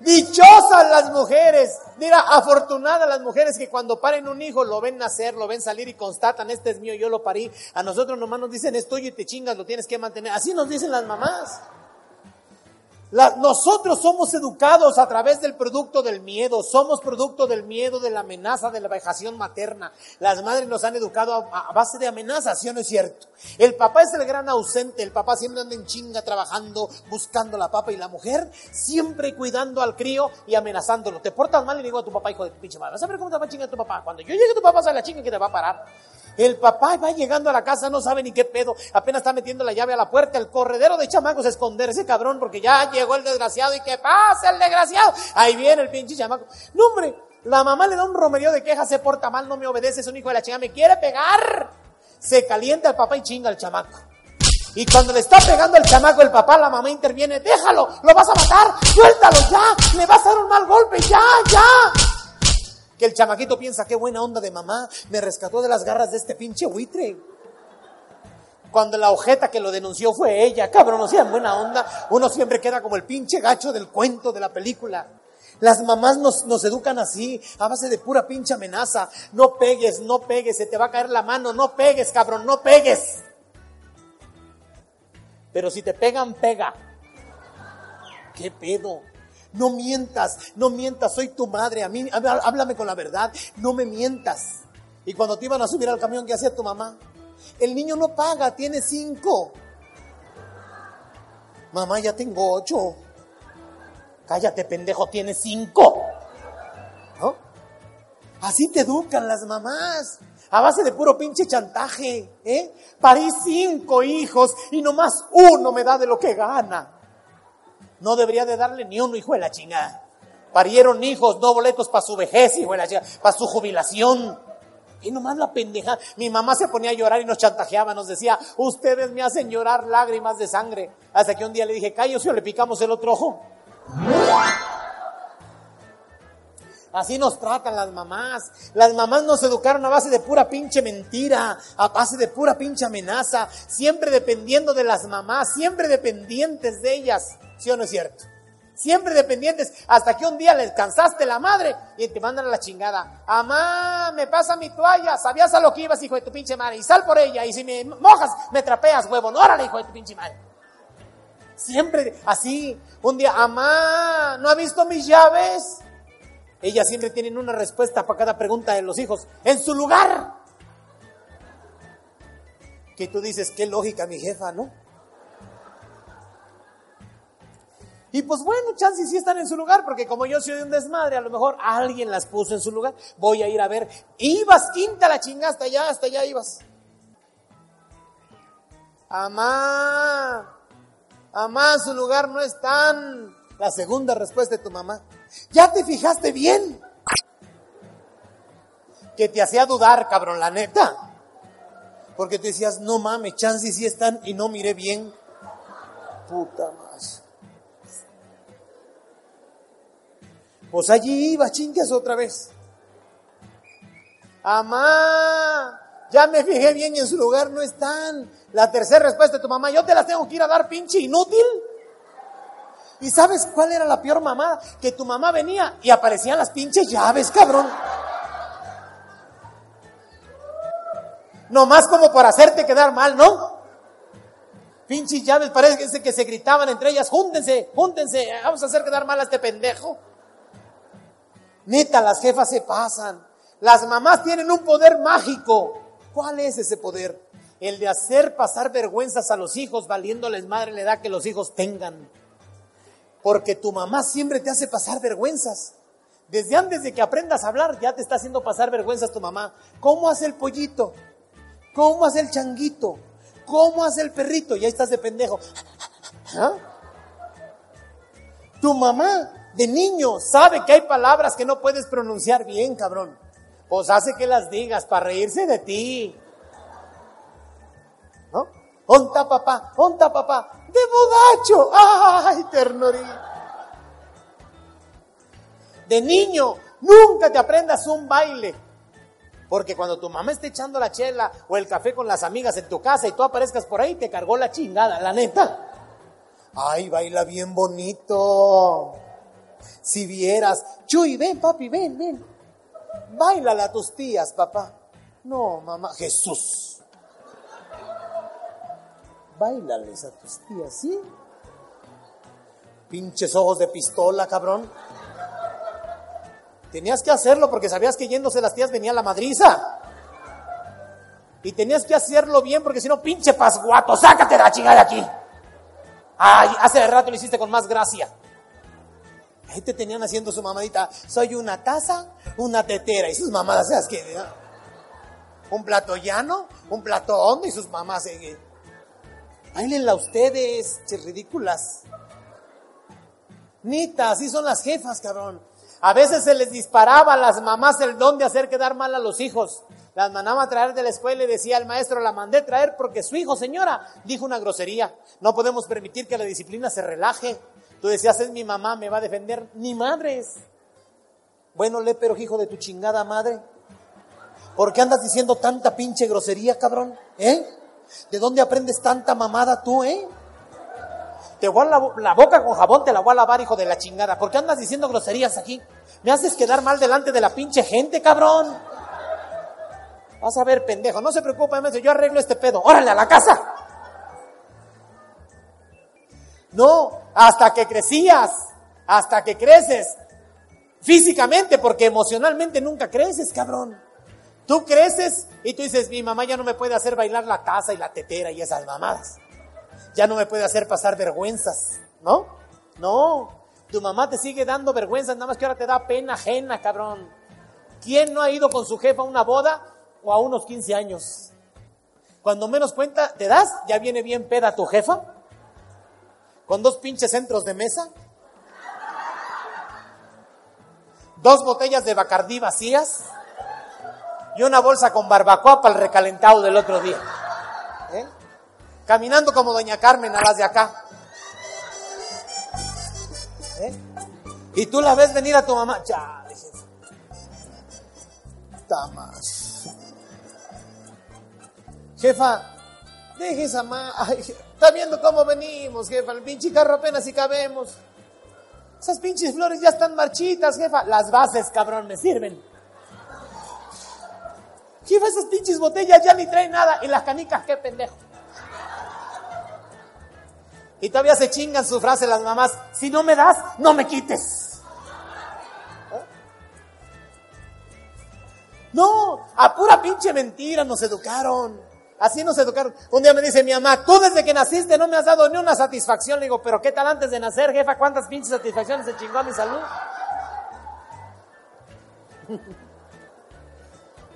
Dichosas las mujeres. Mira, afortunadas las mujeres que cuando paren un hijo lo ven nacer, lo ven salir y constatan, este es mío, yo lo parí. A nosotros nomás nos dicen, es tuyo y te chingas, lo tienes que mantener. Así nos dicen las mamás nosotros somos educados a través del producto del miedo, somos producto del miedo, de la amenaza, de la vejación materna. Las madres nos han educado a, base de amenazas, ¿sí o no es cierto? El papá es el gran ausente, el papá siempre anda en chinga trabajando, buscando la papa y la mujer siempre cuidando al crío y amenazándolo. Te portas mal y le digo a tu papá, hijo de pinche madre, vas a ver cómo te va a chingar tu papá. Cuando yo llegue tu papá, sale la chinga que te va a parar. El papá va llegando a la casa, no sabe ni qué pedo, apenas está metiendo la llave a la puerta, el corredero de chamacos a esconder ese cabrón porque ya llegó el desgraciado y que pasa el desgraciado. Ahí viene el pinche chamaco. No, hombre, la mamá le da un romerío de quejas, se porta mal, no me obedece, es un hijo de la chingada, me quiere pegar. Se calienta el papá y chinga al chamaco. Y cuando le está pegando el chamaco, el papá, la mamá interviene, déjalo, lo vas a matar, suéltalo ya, le vas a dar un mal golpe, ya, ya que el chamaquito piensa, qué buena onda de mamá, me rescató de las garras de este pinche buitre. Cuando la ojeta que lo denunció fue ella, cabrón, o sea, en buena onda, uno siempre queda como el pinche gacho del cuento de la película. Las mamás nos, nos educan así, a base de pura pinche amenaza. No pegues, no pegues, se te va a caer la mano, no pegues, cabrón, no pegues. Pero si te pegan, pega. ¿Qué pedo? No mientas, no mientas, soy tu madre, a mí, háblame con la verdad, no me mientas. Y cuando te iban a subir al camión, ¿qué hacía tu mamá? El niño no paga, tiene cinco. Mamá, ya tengo ocho. Cállate, pendejo, tiene cinco. ¿No? Así te educan las mamás. A base de puro pinche chantaje, ¿eh? Parí cinco hijos y nomás uno me da de lo que gana. No debería de darle ni uno, hijo de la chingada. Parieron hijos, no boletos para su vejez, hijo de la chingada, para su jubilación. Y nomás la pendeja. Mi mamá se ponía a llorar y nos chantajeaba, nos decía, ustedes me hacen llorar lágrimas de sangre. Hasta que un día le dije, cállate o le picamos el otro ojo. Así nos tratan las mamás. Las mamás nos educaron a base de pura pinche mentira, a base de pura pinche amenaza, siempre dependiendo de las mamás, siempre dependientes de ellas. ¿Sí o no es cierto? Siempre dependientes, hasta que un día les cansaste la madre y te mandan a la chingada. Amá, me pasa mi toalla, sabías a lo que ibas, hijo de tu pinche madre, y sal por ella, y si me mojas, me trapeas, huevo, no, órale, hijo de tu pinche madre. Siempre así, un día, amá, ¿no ha visto mis llaves? Ellas siempre tienen una respuesta para cada pregunta de los hijos, en su lugar. Que tú dices, qué lógica mi jefa, ¿no? Y pues bueno, chances sí están en su lugar, porque como yo soy un desmadre, a lo mejor alguien las puso en su lugar. Voy a ir a ver. Ibas, quinta la chingada, hasta allá, hasta allá ibas. Amá, amá, su lugar no están. La segunda respuesta de tu mamá. ¿Ya te fijaste bien? Que te hacía dudar, cabrón, la neta. Porque te decías, no mames, chances sí están y no miré bien. Puta más. Pues allí iba, chingas otra vez. Amá, ya me fijé bien y en su lugar no están. La tercera respuesta de tu mamá, yo te las tengo que ir a dar pinche inútil. ¿Y sabes cuál era la peor mamá? Que tu mamá venía y aparecían las pinches llaves, cabrón. Nomás como por hacerte quedar mal, ¿no? Pinches llaves, parece que se gritaban entre ellas, júntense, júntense, vamos a hacer quedar mal a este pendejo. Neta, las jefas se pasan. Las mamás tienen un poder mágico. ¿Cuál es ese poder? El de hacer pasar vergüenzas a los hijos, valiéndoles madre la edad que los hijos tengan. Porque tu mamá siempre te hace pasar vergüenzas. Desde antes de que aprendas a hablar, ya te está haciendo pasar vergüenzas tu mamá. ¿Cómo hace el pollito? ¿Cómo hace el changuito? ¿Cómo hace el perrito? Ya estás de pendejo. ¿Ah? Tu mamá de niño sabe que hay palabras que no puedes pronunciar bien, cabrón. Pues hace que las digas para reírse de ti. ¿No? Onta papá, onta papá, de bodacho. Ay, ternurita. De niño, nunca te aprendas un baile. Porque cuando tu mamá esté echando la chela o el café con las amigas en tu casa y tú aparezcas por ahí, te cargó la chingada, la neta. Ay, baila bien bonito. Si vieras, Chuy, ven, papi, ven, ven. Bailale a tus tías, papá. No, mamá, Jesús. Bailales a tus tías, ¿sí? Pinches ojos de pistola, cabrón. Tenías que hacerlo porque sabías que yéndose las tías venía la madriza. Y tenías que hacerlo bien porque si no, pinche pasguato, sácate la chingada de aquí. Ay, hace rato lo hiciste con más gracia. Ahí te tenían haciendo su mamadita. Soy una taza, una tetera. Y sus mamadas, ¿sabes qué? Un plato llano, un plato hondo y sus mamás. Eh, Bailenla ustedes, ridículas. Nita, así son las jefas, cabrón. A veces se les disparaba a las mamás el don de hacer quedar mal a los hijos. Las mandaba a traer de la escuela y decía el maestro, la mandé traer porque su hijo, señora, dijo una grosería. No podemos permitir que la disciplina se relaje. Tú decías, es mi mamá, me va a defender. Ni madres. Bueno, le, pero hijo de tu chingada madre. ¿Por qué andas diciendo tanta pinche grosería, cabrón? ¿Eh? ¿De dónde aprendes tanta mamada tú, eh? Te voy a la, la, boca con jabón, te la voy a lavar, hijo de la chingada. ¿Por qué andas diciendo groserías aquí? Me haces quedar mal delante de la pinche gente, cabrón. Vas a ver, pendejo. No se preocupe, yo arreglo este pedo. Órale, a la casa. No, hasta que crecías, hasta que creces. Físicamente, porque emocionalmente nunca creces, cabrón. Tú creces y tú dices, mi mamá ya no me puede hacer bailar la taza y la tetera y esas mamadas. Ya no me puede hacer pasar vergüenzas, ¿no? No, tu mamá te sigue dando vergüenzas, nada más que ahora te da pena ajena, cabrón. ¿Quién no ha ido con su jefa a una boda o a unos 15 años? Cuando menos cuenta te das, ya viene bien peda tu jefa, con dos pinches centros de mesa, dos botellas de Bacardí vacías y una bolsa con barbacoa para el recalentado del otro día. ¿Eh? Caminando como doña Carmen a las de acá. ¿Eh? Y tú la ves venir a tu mamá. Ya, más. Jefa, deje esa ma. está viendo cómo venimos, jefa. El pinche carro apenas si cabemos. Esas pinches flores ya están marchitas, jefa. Las bases, cabrón, me sirven. Jefa, esas pinches botellas ya ni traen nada. Y las canicas, qué pendejo. Y todavía se chingan su frase las mamás, si no me das, no me quites. No, a pura pinche mentira nos educaron. Así nos educaron. Un día me dice mi mamá, tú desde que naciste no me has dado ni una satisfacción. Le digo, pero ¿qué tal antes de nacer, jefa? ¿Cuántas pinches satisfacciones se chingó a mi salud?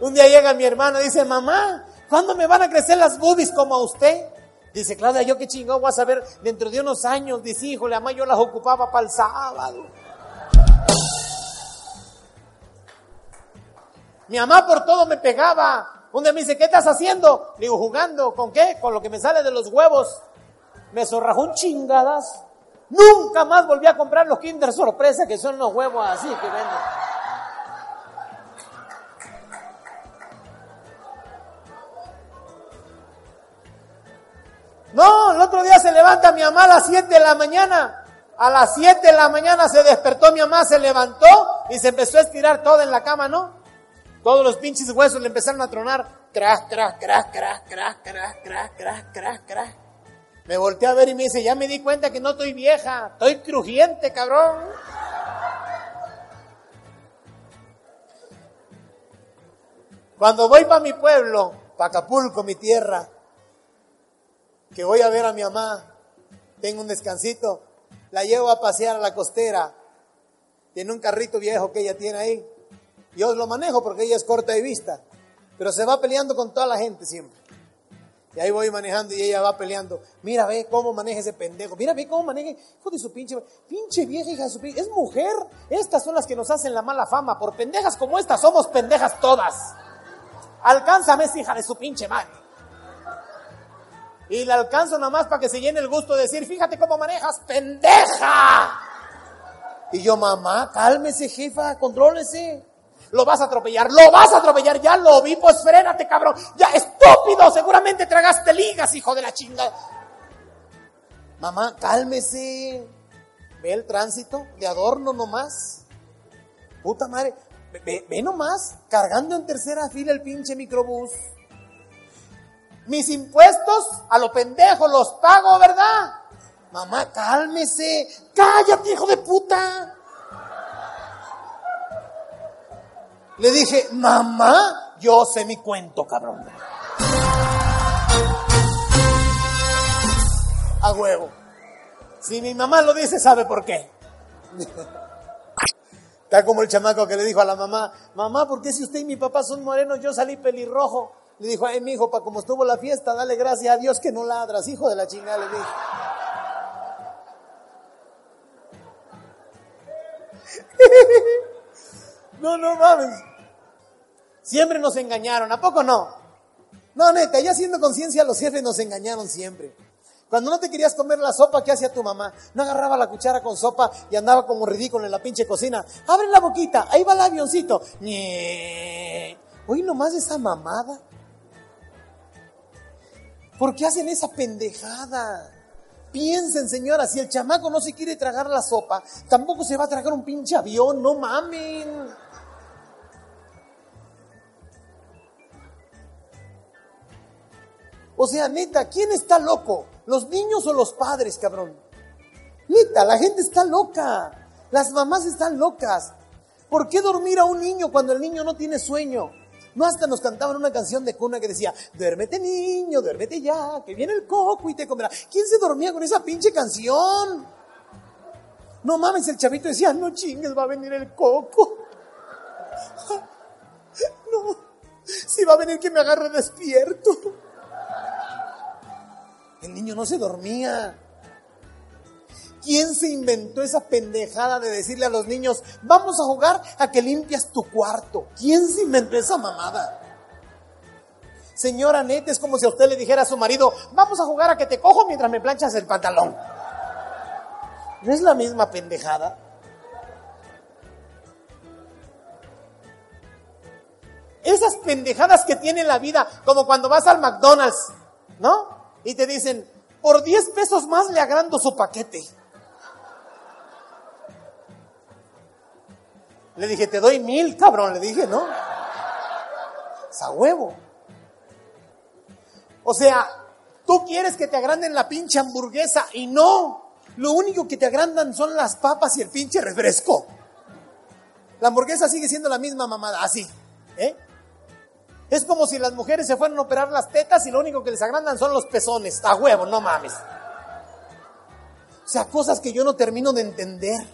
Un día llega mi hermano y dice, mamá, ¿cuándo me van a crecer las boobies como a usted? Dice Claudia, yo qué chingón voy a saber dentro de unos años. Dice, híjole, mamá, yo las ocupaba para el sábado. Mi mamá por todo me pegaba. Un día me dice, ¿qué estás haciendo? Le digo, jugando. ¿Con qué? Con lo que me sale de los huevos. Me zorrajó un chingadas. Nunca más volví a comprar los Kinder Sorpresa, que son los huevos así que venden. No, el otro día se levanta mi mamá a las 7 de la mañana. A las 7 de la mañana se despertó mi mamá, se levantó y se empezó a estirar toda en la cama, ¿no? Todos los pinches huesos le empezaron a tronar. Crack, crack, crack, crack, crack, crack, crack, crack, crack, crack. Me volteé a ver y me dice, ya me di cuenta que no estoy vieja, estoy crujiente, cabrón. Cuando voy para mi pueblo, para Acapulco, mi tierra, que voy a ver a mi mamá, tengo un descansito, la llevo a pasear a la costera, tiene un carrito viejo que ella tiene ahí, yo lo manejo porque ella es corta de vista, pero se va peleando con toda la gente siempre. Y ahí voy manejando y ella va peleando. Mira, ve cómo maneja ese pendejo. Mira, ve cómo maneja. Hijo de su pinche. Pinche vieja, hija de su pinche. Es mujer. Estas son las que nos hacen la mala fama. Por pendejas como estas somos pendejas todas. Alcánzame hija de su pinche madre. Y la alcanzo nomás para que se llene el gusto de decir, fíjate cómo manejas, pendeja. Y yo, mamá, cálmese, jefa, contrólese lo vas a atropellar, lo vas a atropellar, ya lo vi, pues frénate, cabrón, ya, estúpido, seguramente tragaste ligas, hijo de la chingada. Mamá, cálmese, ve el tránsito de adorno nomás. Puta madre, ve, ve nomás, cargando en tercera fila el pinche microbús. Mis impuestos a lo pendejo los pago, ¿verdad? Mamá, cálmese, cállate, hijo de puta. Le dije, mamá, yo sé mi cuento, cabrón. A huevo. Si mi mamá lo dice, sabe por qué. Está como el chamaco que le dijo a la mamá, mamá, ¿por qué si usted y mi papá son morenos, yo salí pelirrojo? Le dijo, ay, mi hijo, para como estuvo la fiesta, dale gracias a Dios que no ladras, hijo de la chingada, le dije. No, no mames. Siempre nos engañaron, ¿a poco no? No, neta, ya siendo conciencia, los jefes nos engañaron siempre. Cuando no te querías comer la sopa, ¿qué hacía tu mamá? No agarraba la cuchara con sopa y andaba como ridículo en la pinche cocina. Abre la boquita, ahí va el avioncito. ¡Nie! Oye, nomás esa mamada. ¿Por qué hacen esa pendejada? Piensen, señora, si el chamaco no se quiere tragar la sopa, tampoco se va a tragar un pinche avión, no mamen. O sea, neta, ¿quién está loco? ¿Los niños o los padres, cabrón? Neta, la gente está loca. Las mamás están locas. ¿Por qué dormir a un niño cuando el niño no tiene sueño? No hasta nos cantaban una canción de cuna que decía, duérmete niño, duérmete ya, que viene el coco y te comerá. ¿Quién se dormía con esa pinche canción? No mames, el chavito decía, no chingues, va a venir el coco. No, si va a venir que me agarre despierto. El niño no se dormía. ¿Quién se inventó esa pendejada de decirle a los niños, vamos a jugar a que limpias tu cuarto? ¿Quién se inventó esa mamada? Señora neta, es como si a usted le dijera a su marido, vamos a jugar a que te cojo mientras me planchas el pantalón. ¿No es la misma pendejada? Esas pendejadas que tiene la vida, como cuando vas al McDonald's, ¿no? Y te dicen, por 10 pesos más le agrando su paquete. Le dije, te doy mil, cabrón, le dije, ¿no? Es a huevo. O sea, tú quieres que te agranden la pinche hamburguesa y no. Lo único que te agrandan son las papas y el pinche refresco. La hamburguesa sigue siendo la misma mamada, así. ¿eh? Es como si las mujeres se fueran a operar las tetas y lo único que les agrandan son los pezones. A huevo, no mames. O sea, cosas que yo no termino de entender.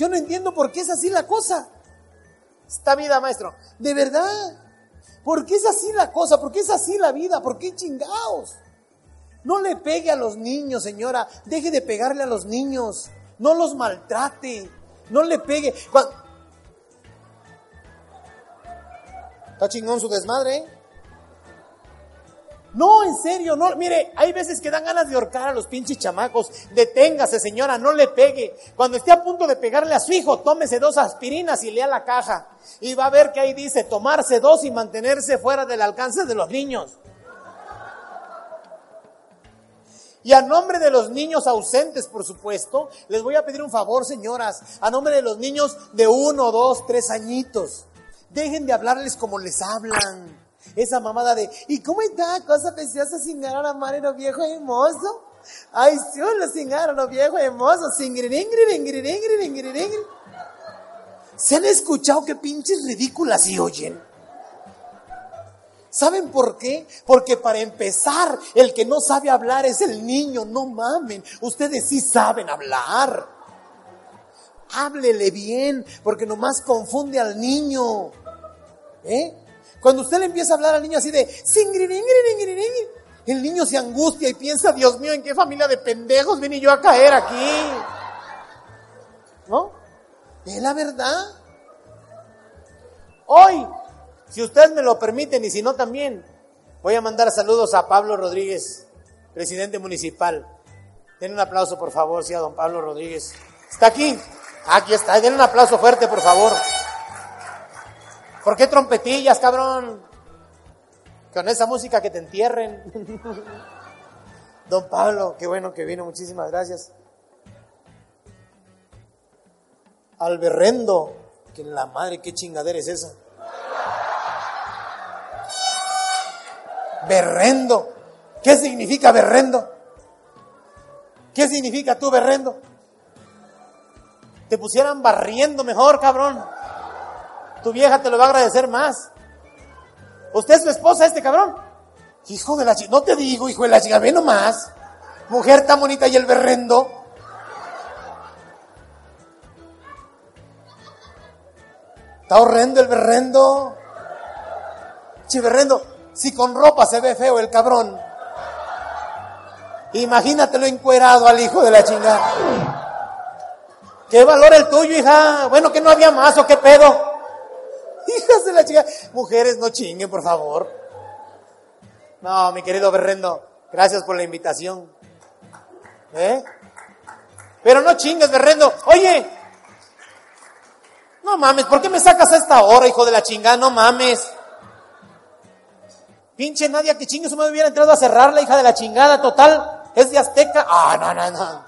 Yo no entiendo por qué es así la cosa. Esta vida, maestro. De verdad. ¿Por qué es así la cosa? ¿Por qué es así la vida? ¿Por qué chingados? No le pegue a los niños, señora. Deje de pegarle a los niños. No los maltrate. No le pegue. Está chingón su desmadre, ¿eh? No, en serio, no. Mire, hay veces que dan ganas de ahorcar a los pinches chamacos. Deténgase, señora, no le pegue. Cuando esté a punto de pegarle a su hijo, tómese dos aspirinas y lea la caja. Y va a ver que ahí dice tomarse dos y mantenerse fuera del alcance de los niños. Y a nombre de los niños ausentes, por supuesto, les voy a pedir un favor, señoras. A nombre de los niños de uno, dos, tres añitos. Dejen de hablarles como les hablan. Esa mamada de, ¿y cómo está? Cosa preciosa sin ganar a marero viejo hermoso. Ay, solo sin ganar viejo hermoso. ¿Se han escuchado qué pinches ridículas y oyen? ¿Saben por qué? Porque para empezar, el que no sabe hablar es el niño, no mamen. Ustedes sí saben hablar. Háblele bien, porque nomás confunde al niño. ¿Eh? Cuando usted le empieza a hablar al niño así de el niño se angustia y piensa, Dios mío, ¿en qué familia de pendejos vine yo a caer aquí? ¿No? Es la verdad. Hoy, si ustedes me lo permiten y si no también, voy a mandar saludos a Pablo Rodríguez, presidente municipal. Den un aplauso, por favor, sí, a don Pablo Rodríguez. ¿Está aquí? Aquí está. Den un aplauso fuerte, por favor. ¿Por qué trompetillas, cabrón? Con esa música que te entierren. Don Pablo, qué bueno que vino, muchísimas gracias. Al berrendo, que la madre, qué chingadera es esa. Berrendo. ¿Qué significa berrendo? ¿Qué significa tú berrendo? Te pusieran barriendo mejor, cabrón. Tu vieja te lo va a agradecer más. ¿Usted es su esposa, este cabrón? Hijo de la chica, no te digo, hijo de la chica, ve nomás. Mujer tan bonita y el berrendo. Está horrendo el berrendo. Che, berrendo, si con ropa se ve feo el cabrón. Imagínatelo encuerado al hijo de la chingada. ¿Qué valor el tuyo, hija? Bueno, que no había más o qué pedo. Hijas de la chica. Mujeres, no chinguen, por favor. No, mi querido Berrendo, gracias por la invitación. ¿Eh? Pero no chingues, Berrendo. Oye, no mames, ¿por qué me sacas a esta hora, hijo de la chingada? No mames. Pinche Nadia, que chingue, su me hubiera entrado a cerrar la hija de la chingada, total. Es de Azteca. Ah, no, no, no.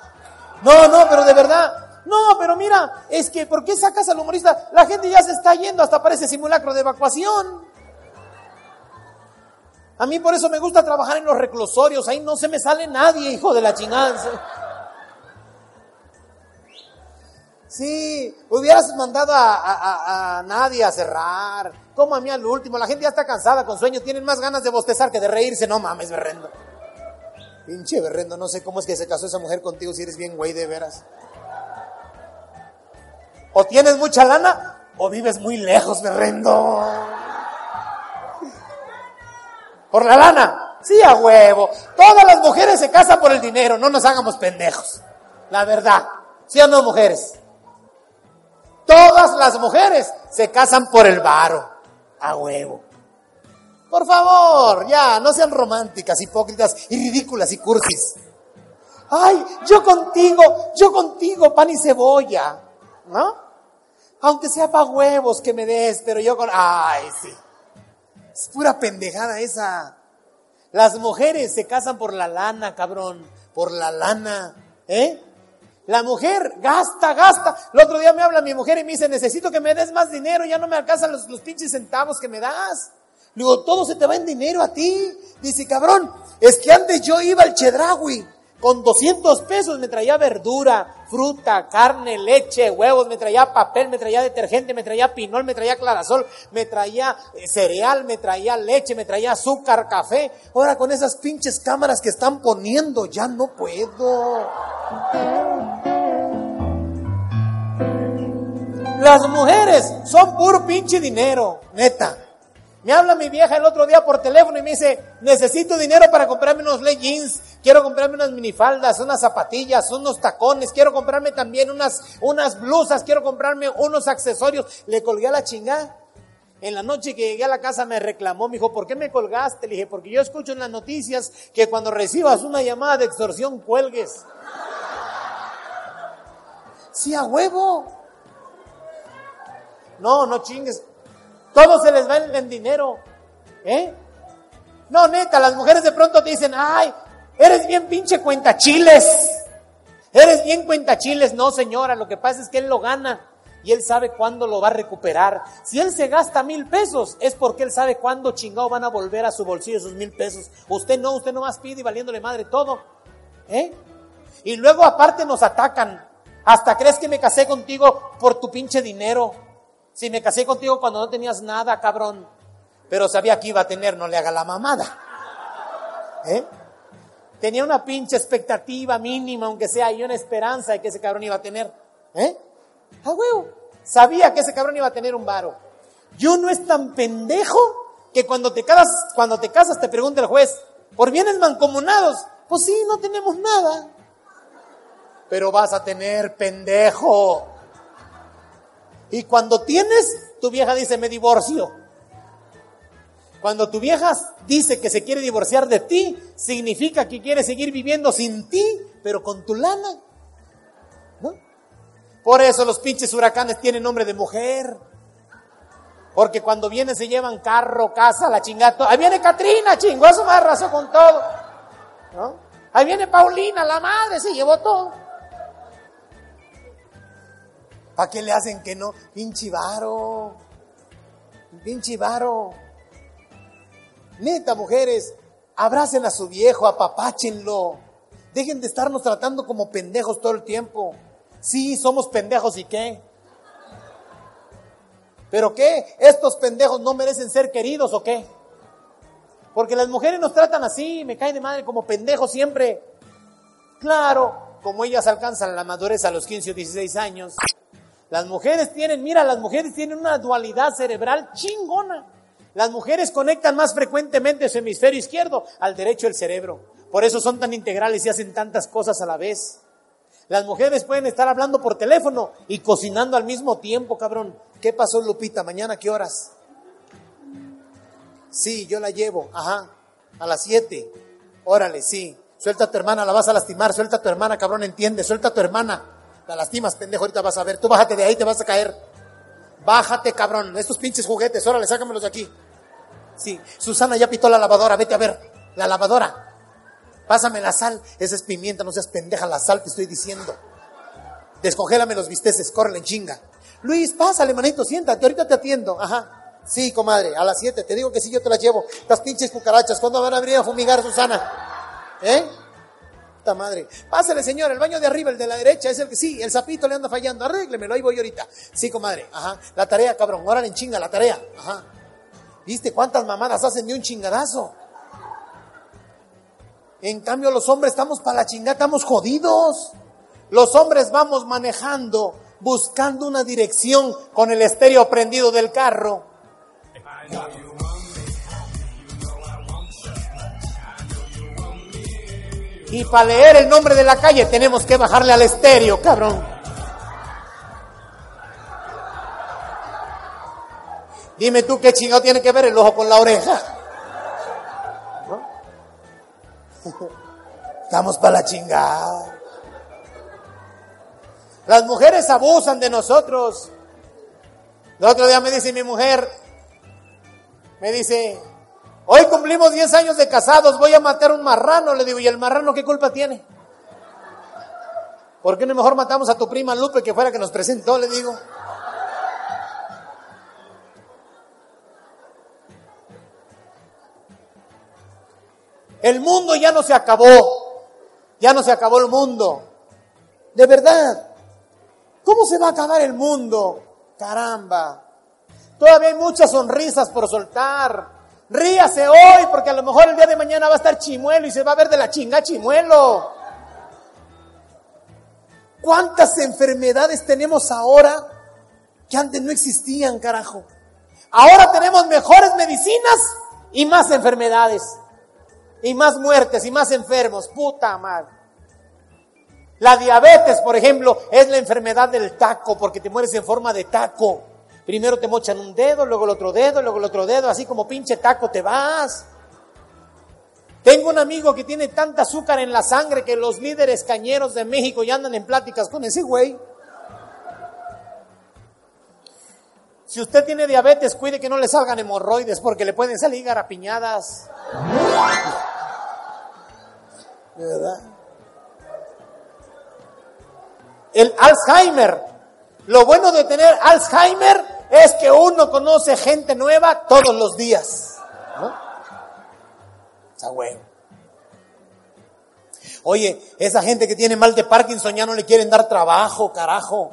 No, no, pero de verdad, no, pero mira, es que ¿por qué sacas al humorista? La gente ya se está yendo, hasta parece simulacro de evacuación. A mí por eso me gusta trabajar en los reclusorios, ahí no se me sale nadie, hijo de la chingada. Sí, hubieras mandado a, a, a, nadie a cerrar. Como a mí al último. La gente ya está cansada con sueño. Tienen más ganas de bostezar que de reírse. No mames, berrendo. Pinche berrendo. No sé cómo es que se casó esa mujer contigo si eres bien güey de veras. O tienes mucha lana o vives muy lejos, berrendo. Por la lana. Sí, a huevo. Todas las mujeres se casan por el dinero. No nos hagamos pendejos. La verdad. ¿Sí o no, mujeres? Todas las mujeres se casan por el varo, a huevo. Por favor, ya, no sean románticas, hipócritas y ridículas y cursis. Ay, yo contigo, yo contigo, pan y cebolla, ¿no? Aunque sea para huevos que me des, pero yo con... Ay, sí. Es pura pendejada esa. Las mujeres se casan por la lana, cabrón, por la lana, ¿eh? La mujer gasta, gasta. El otro día me habla mi mujer y me dice, necesito que me des más dinero, ya no me alcanzan los, los pinches centavos que me das. Le digo, todo se te va en dinero a ti. Dice, cabrón, es que antes yo iba al Chedragui. Con 200 pesos me traía verdura, fruta, carne, leche, huevos, me traía papel, me traía detergente, me traía pinol, me traía clarasol, me traía eh, cereal, me traía leche, me traía azúcar, café. Ahora con esas pinches cámaras que están poniendo, ya no puedo. Las mujeres son puro pinche dinero, neta. Me habla mi vieja el otro día por teléfono y me dice, necesito dinero para comprarme unos leggings, quiero comprarme unas minifaldas, unas zapatillas, unos tacones, quiero comprarme también unas, unas blusas, quiero comprarme unos accesorios. Le colgué a la chingada. En la noche que llegué a la casa me reclamó, me dijo, ¿por qué me colgaste? Le dije, porque yo escucho en las noticias que cuando recibas una llamada de extorsión cuelgues. Sí, a huevo. No, no chingues. Todo se les va en, dinero. ¿Eh? No, neta, las mujeres de pronto te dicen, ay, eres bien pinche cuenta chiles. Eres bien cuenta chiles. No, señora, lo que pasa es que él lo gana y él sabe cuándo lo va a recuperar. Si él se gasta mil pesos, es porque él sabe cuándo chingado van a volver a su bolsillo esos mil pesos. Usted no, usted no más pide y valiéndole madre todo. ¿Eh? Y luego aparte nos atacan. Hasta crees que me casé contigo por tu pinche dinero. Si me casé contigo cuando no tenías nada, cabrón. Pero sabía que iba a tener, no le haga la mamada. ¿Eh? Tenía una pinche expectativa mínima, aunque sea, y una esperanza de que ese cabrón iba a tener. ¿Eh? Ah, huevo. Sabía que ese cabrón iba a tener un varo. Y uno es tan pendejo que cuando te casas, cuando te casas te pregunta el juez, ¿por bienes mancomunados? Pues sí, no tenemos nada. Pero vas a tener pendejo. Y cuando tienes, tu vieja dice, me divorcio. Cuando tu vieja dice que se quiere divorciar de ti, significa que quiere seguir viviendo sin ti, pero con tu lana. ¿No? Por eso los pinches huracanes tienen nombre de mujer. Porque cuando vienen se llevan carro, casa, la chingada. Ahí viene Katrina, chingo, eso me arrasó con todo. ¿No? Ahí viene Paulina, la madre, se llevó todo. ¿Para qué le hacen que no? Pinche varo. Pinche varo. Neta, mujeres, abracen a su viejo, apapáchenlo. Dejen de estarnos tratando como pendejos todo el tiempo. Sí, somos pendejos y qué. ¿Pero qué? ¿Estos pendejos no merecen ser queridos o qué? Porque las mujeres nos tratan así, me caen de madre como pendejos siempre. Claro, como ellas alcanzan la madurez a los 15 o 16 años, las mujeres tienen, mira, las mujeres tienen una dualidad cerebral chingona. Las mujeres conectan más frecuentemente su hemisferio izquierdo al derecho del cerebro. Por eso son tan integrales y hacen tantas cosas a la vez. Las mujeres pueden estar hablando por teléfono y cocinando al mismo tiempo, cabrón. ¿Qué pasó, Lupita? ¿Mañana qué horas? Sí, yo la llevo. Ajá. A las siete. Órale, sí. Suelta a tu hermana, la vas a lastimar. Suelta a tu hermana, cabrón, entiende. Suelta a tu hermana. La lastimas, pendejo, ahorita vas a ver. Tú bájate de ahí, te vas a caer. Bájate, cabrón. Estos pinches juguetes, órale, sácamelos de aquí. Sí, Susana ya pitó la lavadora, vete a ver. La lavadora. Pásame la sal. Esa es pimienta, no seas pendeja, la sal te estoy diciendo. Descongélame los bisteces, córrele en chinga. Luis, pásale, manito, siéntate, ahorita te atiendo. Ajá. Sí, comadre, a las siete, te digo que sí, yo te las llevo. Las pinches cucarachas, ¿cuándo van a venir a fumigar, Susana? ¿Eh? Puta madre. Pásale, señor, el baño de arriba, el de la derecha, es el que sí, el sapito le anda fallando. Arréglemelo, ahí voy ahorita. Sí, comadre. Ajá. La tarea, cabrón. Órale en chinga, la tarea. Ajá. ¿Viste cuántas mamadas hacen de un chingadazo? En cambio, los hombres estamos para la chingada, estamos jodidos. Los hombres vamos manejando, buscando una dirección con el estéreo prendido del carro. Y para leer el nombre de la calle tenemos que bajarle al estéreo, cabrón. Dime tú qué chingado tiene que ver el ojo con la oreja. Estamos para la chingada. Las mujeres abusan de nosotros. El otro día me dice mi mujer, me dice, Hoy cumplimos 10 años de casados, voy a matar un marrano. Le digo, ¿y el marrano qué culpa tiene? ¿Por qué no mejor matamos a tu prima Lupe que fuera que nos presentó? Le digo. El mundo ya no se acabó. Ya no se acabó el mundo. De verdad. ¿Cómo se va a acabar el mundo? Caramba. Todavía hay muchas sonrisas por soltar. Ríase hoy porque a lo mejor el día de mañana va a estar chimuelo y se va a ver de la chinga chimuelo. ¿Cuántas enfermedades tenemos ahora que antes no existían, carajo? Ahora tenemos mejores medicinas y más enfermedades. Y más muertes y más enfermos. Puta madre. La diabetes, por ejemplo, es la enfermedad del taco porque te mueres en forma de taco. Primero te mochan un dedo, luego el otro dedo, luego el otro dedo, así como pinche taco te vas. Tengo un amigo que tiene tanta azúcar en la sangre que los líderes cañeros de México ya andan en pláticas con ese güey. Si usted tiene diabetes, cuide que no le salgan hemorroides porque le pueden salir garapiñadas. ¿De verdad? El Alzheimer. Lo bueno de tener Alzheimer es que uno conoce gente nueva todos los días. ¿no? Oye, esa gente que tiene mal de Parkinson ya no le quieren dar trabajo, carajo.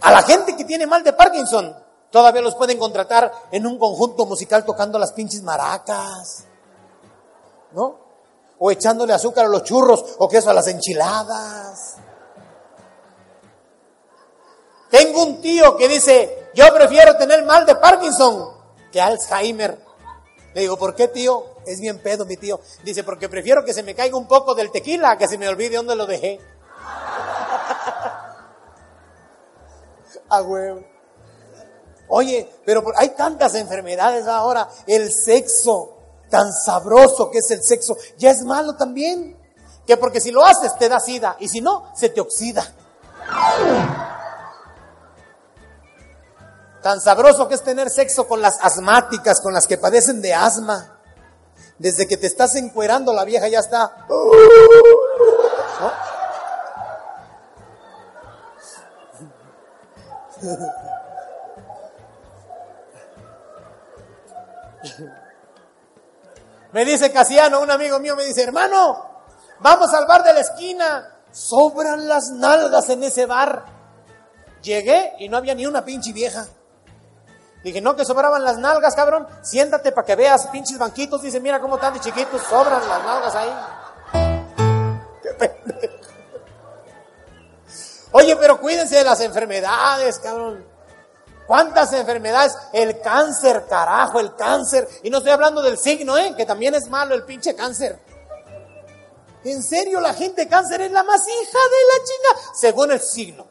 A la gente que tiene mal de Parkinson todavía los pueden contratar en un conjunto musical tocando las pinches maracas. ¿No? O echándole azúcar a los churros o queso a las enchiladas. Tengo un tío que dice, yo prefiero tener mal de Parkinson que Alzheimer. Le digo, ¿por qué tío? Es bien pedo mi tío. Dice, porque prefiero que se me caiga un poco del tequila que se me olvide dónde lo dejé. A huevo. Oye, pero hay tantas enfermedades ahora. El sexo, tan sabroso que es el sexo, ya es malo también. Que porque si lo haces te da sida y si no, se te oxida. Tan sabroso que es tener sexo con las asmáticas, con las que padecen de asma. Desde que te estás encuerando, la vieja ya está. Me dice Casiano, un amigo mío, me dice, hermano, vamos al bar de la esquina. Sobran las nalgas en ese bar. Llegué y no había ni una pinche vieja. Dije, no, que sobraban las nalgas, cabrón. Siéntate para que veas pinches banquitos. Dice, mira cómo están de chiquitos. Sobran las nalgas ahí. Pendejo. Oye, pero cuídense de las enfermedades, cabrón. ¿Cuántas enfermedades? El cáncer, carajo, el cáncer. Y no estoy hablando del signo, ¿eh? Que también es malo el pinche cáncer. En serio, la gente cáncer es la más hija de la chinga, según el signo.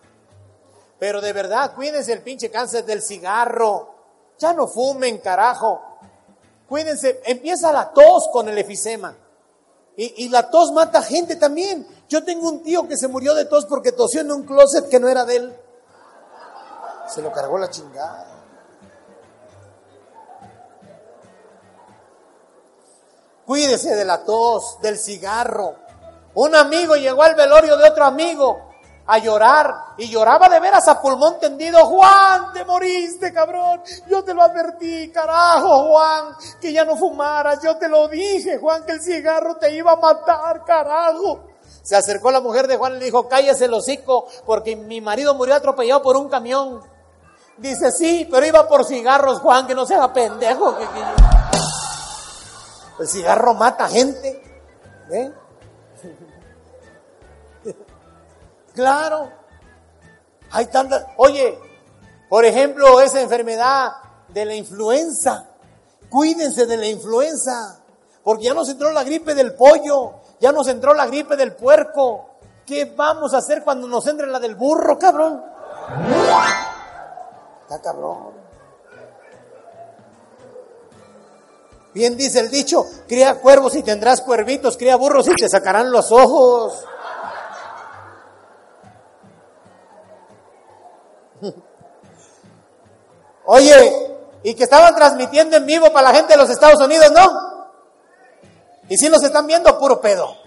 Pero de verdad, cuídense el pinche cáncer del cigarro, ya no fumen, carajo. Cuídense, empieza la tos con el efisema. Y, la tos mata gente también. Yo tengo un tío que se murió de tos porque tosió en un closet que no era de él. Se lo cargó la chingada. Cuídese de la tos, del cigarro. Un amigo llegó al velorio de otro amigo a llorar y lloraba de veras a pulmón tendido. Juan, te moriste, cabrón. Yo te lo advertí, carajo, Juan, que ya no fumaras. Yo te lo dije, Juan, que el cigarro te iba a matar, carajo. Se acercó la mujer de Juan y le dijo, cállese el hocico, porque mi marido murió atropellado por un camión. Dice, sí, pero iba por cigarros, Juan, que no sea pendejo. El cigarro mata gente. ¿eh? Claro. Hay tantas. Oye, por ejemplo, esa enfermedad de la influenza. Cuídense de la influenza. Porque ya nos entró la gripe del pollo. Ya nos entró la gripe del puerco. ¿Qué vamos a hacer cuando nos entre la del burro, cabrón? Está cabrón. Bien dice el dicho, cría cuervos y tendrás cuervitos, cría burros y te sacarán los ojos. Oye, y que estaban transmitiendo en vivo para la gente de los Estados Unidos, ¿no? Y si nos están viendo, puro pedo.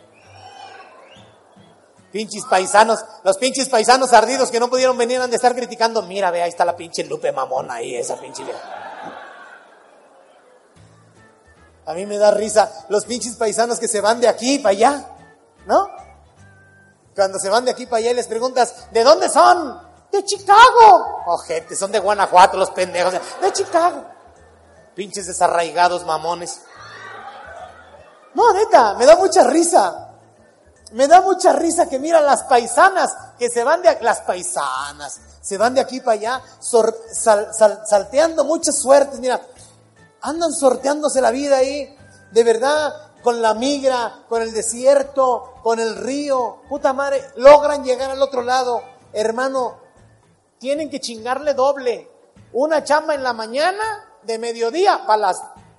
Pinches paisanos, los pinches paisanos ardidos que no pudieron venir han de estar criticando. Mira, ve, ahí está la pinche Lupe mamona ahí, esa pinche A mí me da risa los pinches paisanos que se van de aquí para allá, ¿no? Cuando se van de aquí para allá y les preguntas, ¿de dónde son? De Chicago. Ojete, son de Guanajuato los pendejos. De Chicago. Pinches desarraigados mamones. No, neta, me da mucha risa. Me da mucha risa que mira las paisanas que se van de las paisanas, se van de aquí para allá, salteando muchas suertes, mira, andan sorteándose la vida ahí, de verdad, con la migra, con el desierto, con el río, puta madre, logran llegar al otro lado. Hermano, tienen que chingarle doble. Una chamba en la mañana, de mediodía, para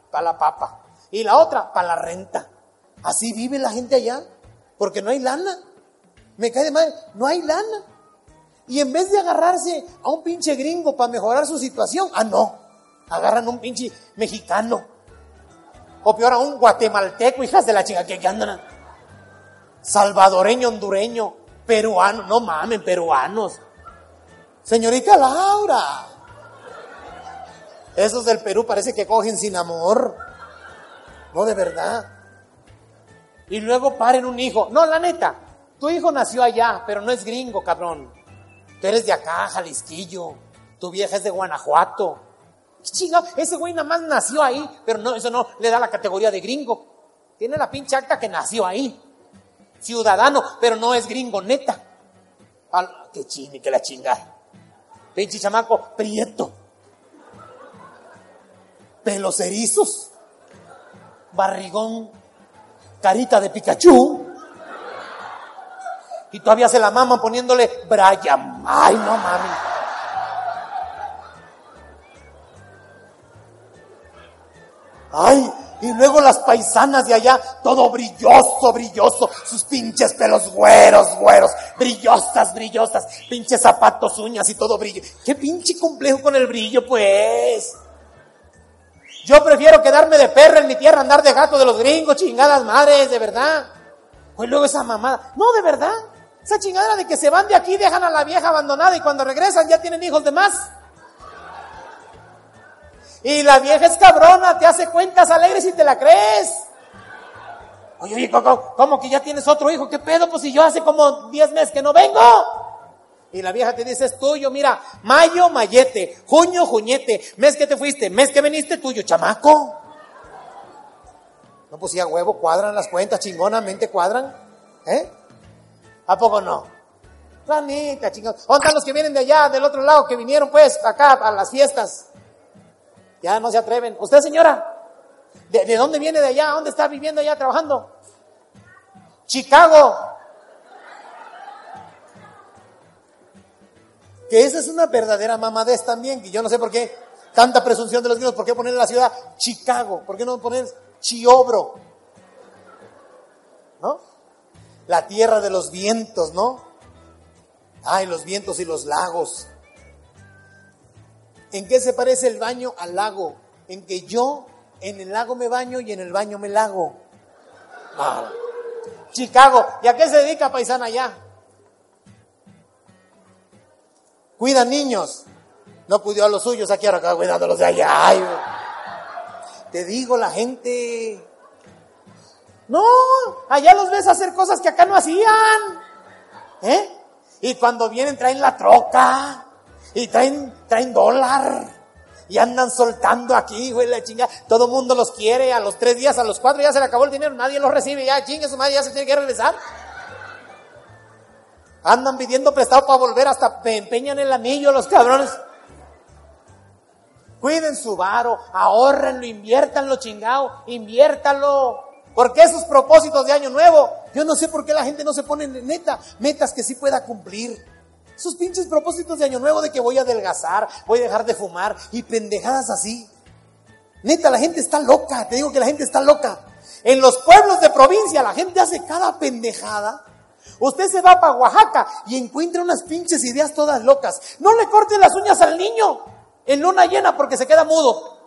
para la papa. Y la otra, para la renta. Así vive la gente allá porque no hay lana. Me cae de madre, no hay lana. Y en vez de agarrarse a un pinche gringo para mejorar su situación, ah, no, agarran a un pinche mexicano. O peor a un guatemalteco, hijas de la chica que andan. Salvadoreño, hondureño, peruano, no mamen, peruanos. Señorita Laura. Esos del Perú parece que cogen sin amor. No, de verdad y luego paren un hijo. No, la neta, tu hijo nació allá, pero no es gringo, cabrón. Tú eres de acá, Jalisquillo. Tu vieja es de Guanajuato. ¿Qué Ese güey nada más nació ahí, pero no, eso no le da la categoría de gringo. Tiene la pinche acta que nació ahí. Ciudadano, pero no es gringo, neta. Al, qué chini, que la chingada. Pinche chamaco, prieto. Pelos erizos. Barrigón carita de Pikachu. Y todavía se la maman poniéndole Brian. Ay, no mami. Ay, y luego las paisanas de allá, todo brilloso, brilloso, sus pinches pelos güeros, güeros, brillosas, brillosas, pinches zapatos, uñas y todo brillo. Qué pinche complejo con el brillo, pues. Yo prefiero quedarme de perra en mi tierra, andar de gato de los gringos, chingadas madres, de verdad. Pues luego esa mamada. No, de verdad. Esa chingadera de que se van de aquí, dejan a la vieja abandonada y cuando regresan ya tienen hijos de más. Y la vieja es cabrona, te hace cuentas alegres y te la crees. Oye, oye, ¿cómo, que ya tienes otro hijo? ¿Qué pedo? Pues si yo hace como 10 meses que no vengo. Y la vieja te dice, es tuyo, mira, mayo, mayete, junio, juñete, mes que te fuiste, mes que veniste, tuyo, chamaco. No, pues si a huevo cuadran las cuentas, chingonamente cuadran. ¿Eh? ¿A poco no? Planita, chingón. ¿Dónde están los que vienen de allá, del otro lado, que vinieron pues acá a las fiestas? Ya no se atreven. ¿Usted, señora? ¿De, de dónde viene de allá? ¿Dónde está viviendo allá trabajando? Chicago. Que esa es una verdadera mamadez también, que yo no sé por qué tanta presunción de los gringos, por qué poner la ciudad Chicago, por qué no poner Chiobro, ¿no? La tierra de los vientos, ¿no? Ay, los vientos y los lagos. ¿En qué se parece el baño al lago? En que yo en el lago me baño y en el baño me lago. Ah. Chicago, ¿y a qué se dedica paisana allá? Cuida niños. No cuidó a los suyos, aquí ahora acá cuidando a los de allá. te digo, la gente. No, allá los ves hacer cosas que acá no hacían. ¿Eh? Y cuando vienen traen la troca y traen, traen dólar y andan soltando aquí, güey, la chinga. Todo mundo los quiere, a los tres días, a los cuatro ya se le acabó el dinero, nadie los recibe, ya chingue su madre, ya se tiene que regresar. Andan pidiendo prestado para volver, hasta empeñan el anillo los cabrones. Cuiden su varo, ahorrenlo, inviértanlo chingado, inviértanlo. Porque esos propósitos de año nuevo, yo no sé por qué la gente no se pone neta, metas que sí pueda cumplir. Esos pinches propósitos de año nuevo de que voy a adelgazar, voy a dejar de fumar y pendejadas así. Neta, la gente está loca, te digo que la gente está loca. En los pueblos de provincia la gente hace cada pendejada. Usted se va para Oaxaca y encuentra unas pinches ideas todas locas. No le corte las uñas al niño en luna llena porque se queda mudo.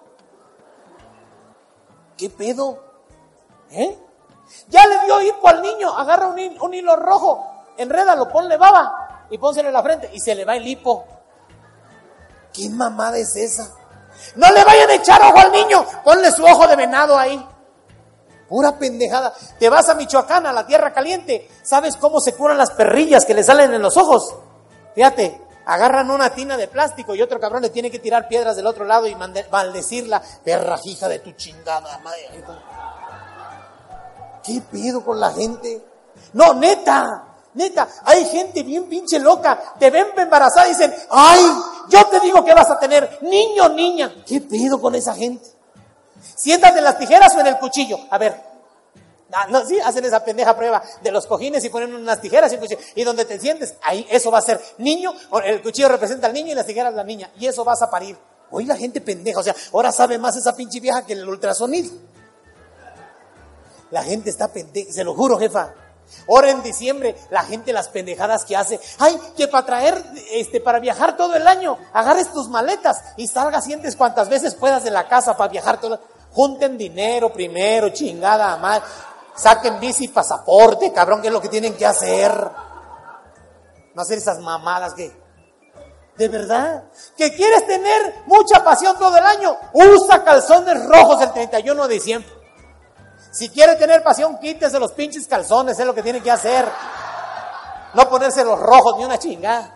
¿Qué pedo? ¿Eh? Ya le dio hipo al niño, agarra un, un hilo rojo, enrédalo, ponle baba y pónselo en la frente y se le va el hipo. ¿Qué mamada es esa? No le vayan a echar ojo al niño, ponle su ojo de venado ahí. Pura pendejada. Te vas a Michoacán, a la tierra caliente. ¿Sabes cómo se curan las perrillas que le salen en los ojos? Fíjate, agarran una tina de plástico y otro cabrón le tiene que tirar piedras del otro lado y maldecirla. Perra hija de tu chingada madre. ¿Qué pido con la gente? No, neta. Neta, hay gente bien pinche loca, te ven embarazada y dicen, ay, yo te digo que vas a tener niño, niña. ¿Qué pido con esa gente? Siéntate en las tijeras o en el cuchillo. A ver, ah, no, sí, hacen esa pendeja prueba de los cojines y ponen unas tijeras y un cuchillo. Y donde te sientes, ahí eso va a ser niño, el cuchillo representa al niño y las tijeras la niña. Y eso vas a parir. Hoy la gente pendeja, o sea, ahora sabe más esa pinche vieja que el ultrasonido. La gente está pendeja, se lo juro, jefa. Ahora en diciembre, la gente las pendejadas que hace. Ay, que para traer, este, para viajar todo el año, agarres tus maletas y salgas sientes cuantas veces puedas de la casa para viajar todo. Junten dinero primero, chingada mal. Saquen bici y pasaporte, cabrón, que es lo que tienen que hacer. No hacer esas mamadas que. De verdad, que quieres tener mucha pasión todo el año, usa calzones rojos el 31 de diciembre. Si quiere tener pasión, quítese los pinches calzones, es lo que tiene que hacer. No ponerse los rojos ni una chinga.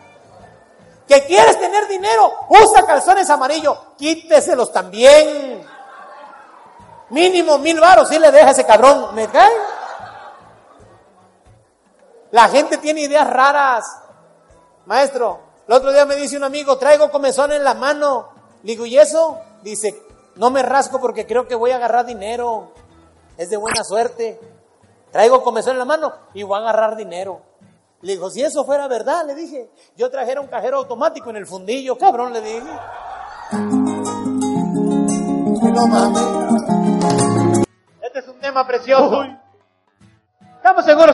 Que quieres tener dinero, usa calzones amarillos, quíteselos también. Mínimo mil varos, si le deja ese cabrón, ¿me cae? La gente tiene ideas raras. Maestro, el otro día me dice un amigo, traigo comezón en la mano. Le digo, ¿y eso? Dice, no me rasco porque creo que voy a agarrar dinero es de buena suerte. Traigo comezón en la mano y voy a agarrar dinero. Le dijo, si eso fuera verdad, le dije, yo trajera un cajero automático en el fundillo, cabrón, le dije. No mames. Este es un tema precioso. Estamos seguros.